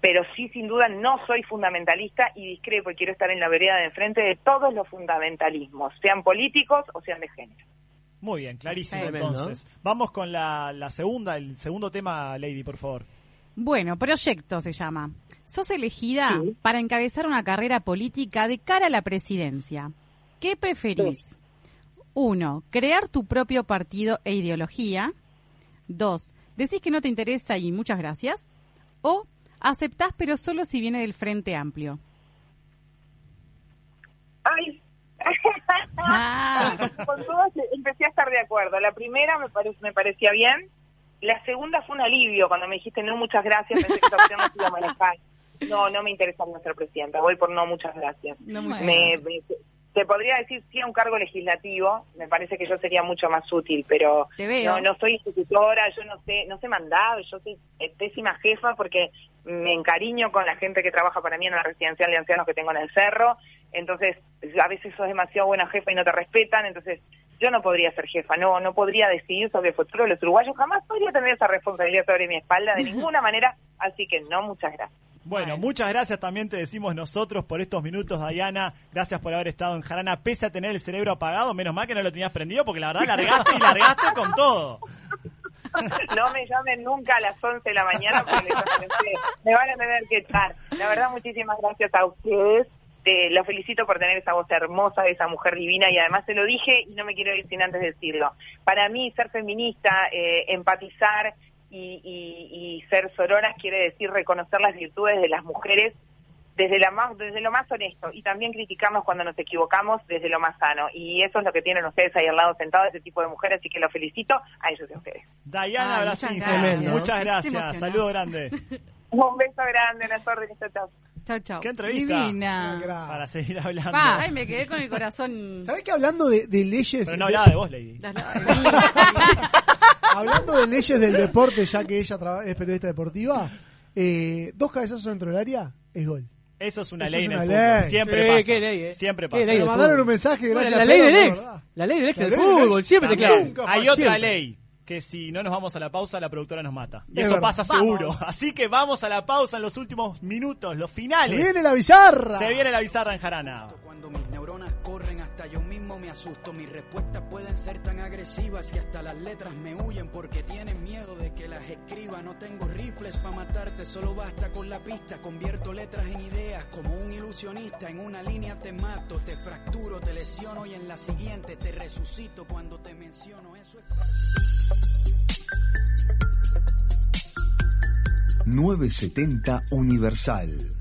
Pero sí, sin duda, no soy fundamentalista y discrepo y quiero estar en la vereda de enfrente de todos los fundamentalismos, sean políticos o sean de género. Muy bien, clarísimo Tremendo. entonces. Vamos con la, la segunda, el segundo tema, Lady, por favor. Bueno, proyecto se llama. Sos elegida para encabezar una carrera política de cara a la presidencia. ¿Qué preferís? Uno, crear tu propio partido e ideología. Dos, decís que no te interesa y muchas gracias. O aceptás pero solo si viene del Frente Amplio. ¡Ay! Ah. Con todas empecé a estar de acuerdo. La primera me, pare- me parecía bien. La segunda fue un alivio. Cuando me dijiste no, muchas gracias, pensé que opción no se iba a manejar. No, no me interesa ser presidenta. Voy por no, muchas gracias. No, muchas Me- me- te podría decir sí a un cargo legislativo. Me parece que yo sería mucho más útil, pero no, no soy institutora, yo no sé, no sé mandar. Yo soy eh, pésima jefa porque me encariño con la gente que trabaja para mí en la residencial de ancianos que tengo en el cerro. Entonces, a veces sos demasiado buena jefa y no te respetan. Entonces, yo no podría ser jefa, no, no podría decidir sobre el futuro de los uruguayos. Jamás podría tener esa responsabilidad sobre mi espalda de ninguna manera. Así que no, muchas gracias. Bueno, muchas gracias también te decimos nosotros por estos minutos, Diana. Gracias por haber estado en Jarana, pese a tener el cerebro apagado. Menos mal que no lo tenías prendido, porque la verdad largaste y largaste con todo. No me llamen nunca a las 11 de la mañana porque me van a tener que echar. La verdad, muchísimas gracias a ustedes. Eh, los felicito por tener esa voz hermosa de esa mujer divina y además se lo dije y no me quiero ir sin antes decirlo. Para mí, ser feminista, eh, empatizar y, y- y ser sororas quiere decir reconocer las virtudes de las mujeres desde, la más, desde lo más honesto y también criticamos cuando nos equivocamos desde lo más sano. Y eso es lo que tienen ustedes ahí al lado sentados, ese tipo de mujeres, así que los felicito a ellos y a ustedes. Diana Ay, Brasil, muchas gracias. muchas gracias. Saludo grande. Un beso grande, unas órdenes, chao. Chau, chau. ¿Qué entrevista? Divina. Para seguir hablando. Ay, me quedé con el corazón. ¿Sabés que hablando de, de leyes... Pero no hablaba de vos, Lady. Hablando de leyes del deporte, ya que ella traba- es periodista deportiva, eh, dos cabezazos dentro del área es gol. Eso es una Eso ley es en el una fútbol. ley. Siempre Sí, pasa. qué ley, eh. Siempre pasa. ley del mandaron un mensaje, Bueno, gracias. la ley Pedro, del ex. La ley del ex La del fútbol. Siempre te clavo. Hay otra Siempre. ley que si no nos vamos a la pausa, la productora nos mata. Y Es eso verdad. pasa Vamos. seguro. Así que vamos a la pausa en los últimos minutos, los finales. ¡Se viene la bizarra! Se viene la bizarra en Jarana. Cuando mis neuronas corren hasta yo asusto. Mis respuestas pueden ser tan agresivas y hasta las letras me huyen porque tienen miedo de que las escriba. No tengo rifles para matarte, solo basta con la pista. Convierto letras en ideas como un ilusionista. En una línea te mato, te fracturo, te lesiono y en la siguiente te resucito cuando te menciono. Eso es... 970 Universal.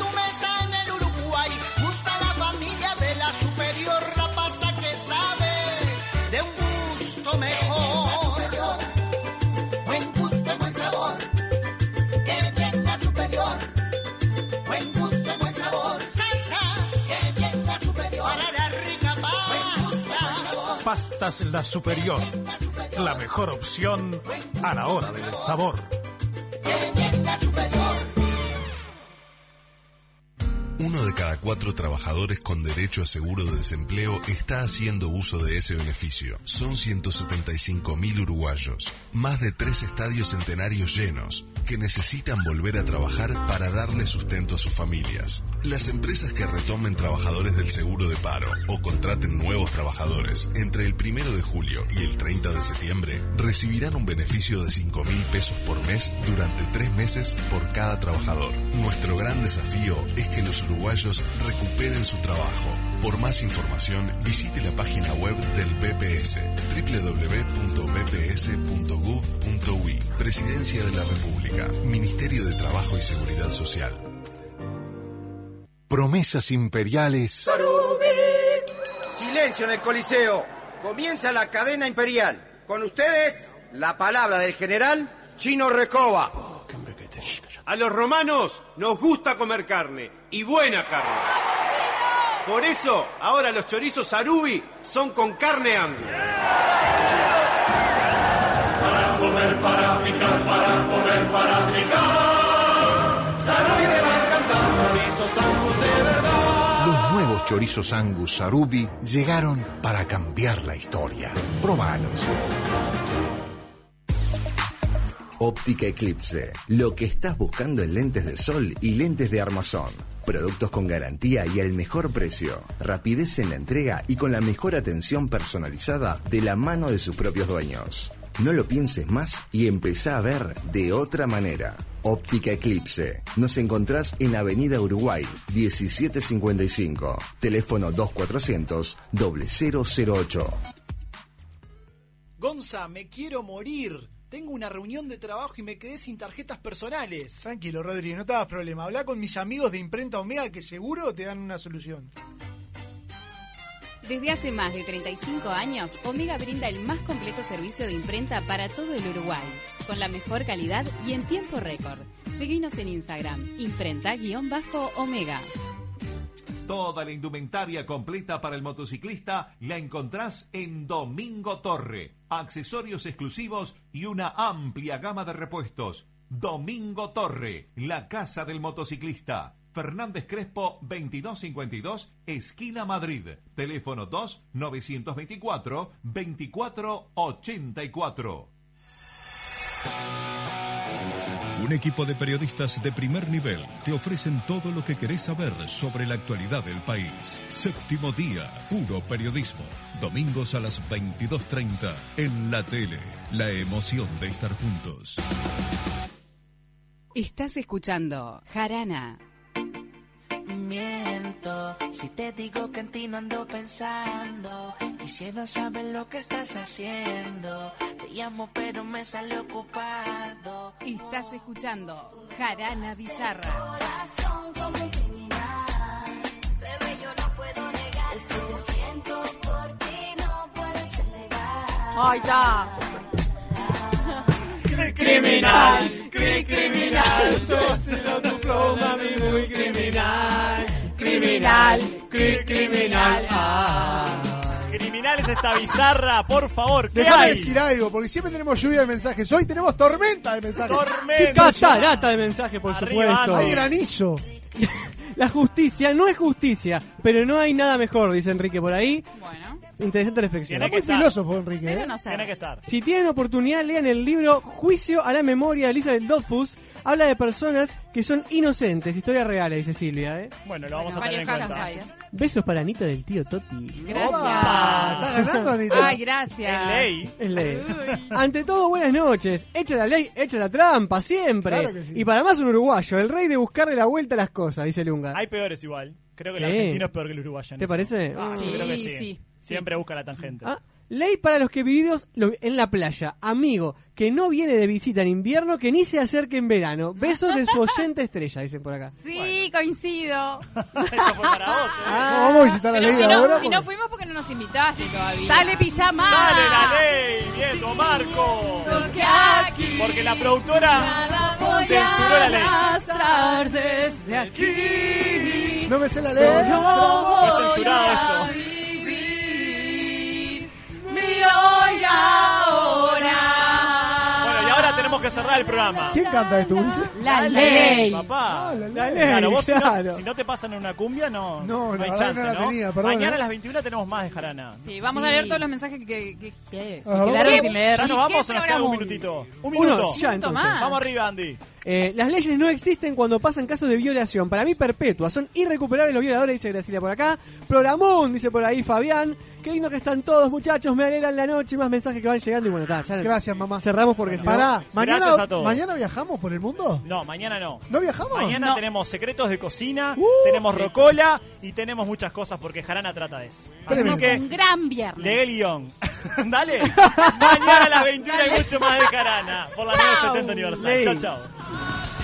Pastas La Superior. La mejor opción a la hora del sabor. Uno de cada cuatro trabajadores con derecho a seguro de desempleo está haciendo uso de ese beneficio. Son 175.000 uruguayos, más de tres estadios centenarios llenos, que necesitan volver a trabajar para darle sustento a sus familias. Las empresas que retomen trabajadores del seguro de paro o contraten nuevos trabajadores entre el primero de julio y el 30 de septiembre, recibirán un beneficio de 5 mil pesos por mes durante tres meses por cada trabajador. Nuestro gran desafío es que los uruguayos recuperen su trabajo. Por más información, visite la página web del BPS, www.bps.gov.uy. Presidencia de la República, Ministerio de Trabajo y Seguridad Social. Promesas imperiales. Silencio en el Coliseo. Comienza la cadena imperial. Con ustedes, la palabra del general Chino Recoba. A los romanos nos gusta comer carne, y buena carne. Por eso, ahora los chorizos Sarubi son con carne angus. Para comer, para picar, para comer, para picar. Sarubi te va a encantar, chorizos angus de verdad. Los nuevos chorizos Angus Sarubi llegaron para cambiar la historia. Probalos. Óptica Eclipse. Lo que estás buscando en lentes de sol y lentes de armazón. Productos con garantía y al mejor precio. Rapidez en la entrega y con la mejor atención personalizada de la mano de sus propios dueños. No lo pienses más y empezá a ver de otra manera. Óptica Eclipse. Nos encontrás en Avenida Uruguay, 1755. Teléfono 2400 0008. Gonza, me quiero morir. Tengo una reunión de trabajo y me quedé sin tarjetas personales. Tranquilo, Rodri, no te hagas problema. Habla con mis amigos de Imprenta Omega que seguro te dan una solución. Desde hace más de 35 años, Omega brinda el más completo servicio de imprenta para todo el Uruguay, con la mejor calidad y en tiempo récord. Seguinos en Instagram, imprenta-omega. Toda la indumentaria completa para el motociclista la encontrás en Domingo Torre. Accesorios exclusivos y una amplia gama de repuestos. Domingo Torre, la casa del motociclista. Fernández Crespo 2252, esquina Madrid. Teléfono 2 924 2484. Un equipo de periodistas de primer nivel te ofrecen todo lo que querés saber sobre la actualidad del país. Séptimo día, puro periodismo. Domingos a las 22.30 en la tele. La emoción de estar juntos. Estás escuchando Jarana. Miento si te digo que en ti no ando pensando. Quisiera saber lo que estás haciendo. Te llamo, pero me sale ocupado. Estás escuchando Jarana Bizarra. Corazón como un criminal. Bebé, yo no puedo negar. Es que te siento por ti, no puede ser legal. ¡Ay, ya! Criminal, cri criminal, sos tu flow, mami, muy criminal. Criminal, cri criminal. Ah. Criminal es esta bizarra, por favor, ¿qué Déjame hay? decir algo, porque siempre tenemos lluvia de mensajes. Hoy tenemos tormenta de mensajes. Tormenta. Catarata de mensaje, por supuesto. Hay granizo. La justicia no es justicia, pero no hay nada mejor, dice Enrique por ahí. Bueno. Interesante reflexión. Tiene que estar. filósofo, Enrique. ¿eh? Tiene que estar. Si tienen oportunidad, lean el libro Juicio a la memoria de Elizabeth Doddfus. Habla de personas que son inocentes, historias reales, dice Silvia. ¿eh? Bueno, lo vamos a tener en casos cuenta. hay. Besos para Anita del tío Toti. Gracias. ¿Está ganando, Anita? Ay, gracias. Es ley. Es ley. Ante todo, buenas noches. Echa la ley, echa la trampa, siempre. Claro que sí. Y para más un uruguayo, el rey de buscarle la vuelta a las cosas, dice Lunga. Hay peores igual. Creo que el Sí. argentino es peor que el uruguayo. en ¿Te eso. parece? Ah, Sí, yo creo que sí. sí. Siempre busca la tangente. Ah, ley para los que vivimos lo- en la playa. Amigo, que no viene de visita en invierno, que ni se acerque en verano. Besos de su oyente estrella, dicen por acá. Sí, coincido. Eso fue para vos. ¿eh? No vamos a visitar la ley si ahora. no, si porque- no fuimos porque no nos invitaste todavía. Sale pijama. ¡Sale la ley! ¡Viendo, Marco! Porque aquí Porque la productora censuró la ley. a arrastrar desde aquí. No me sé la ley. Fue censurado esto. Que cerrar el programa. ¿Quién canta esto, Ulises? La ley. Papá. Ah, la ley. La ley, Claro, vos si no- claro. Si, no, te pasan en una cumbia, no, No, la hay chance, no la ¿no? tenía, perdón, Mañana ¿eh? a las 21 tenemos más de Jarana. Sí, vamos Sí. a leer todos los mensajes que, que, que- que quedaron sin leer. ¿Ya nos ¿Y vamos nos queda un minutito? Un Uno, minuto. ya Minuto entonces. Vamos arriba, Andy. Eh, las leyes no existen cuando pasan casos de violación. Para mí, perpetuas. Son irrecuperables los violadores, dice Graciela por acá. Programón, dice por ahí Fabián. Qué lindo que están todos, muchachos. Me alegran la noche. Más mensajes que van llegando. Y bueno, está. ya Gracias, mamá. Cerramos porque si no- Pará, mañana, Gracias a todos. ¿mañana viajamos por el mundo? No, mañana no. ¿No viajamos? Mañana No. tenemos secretos de cocina, Uh, tenemos rocola y tenemos muchas cosas porque Jarana trata de eso. Así Hacemos que un gran viernes. lee el guion. Dale. Mañana a las 21 hay mucho más de Jarana por la Chao. 970 Universal. Ley. Chao, Awesome.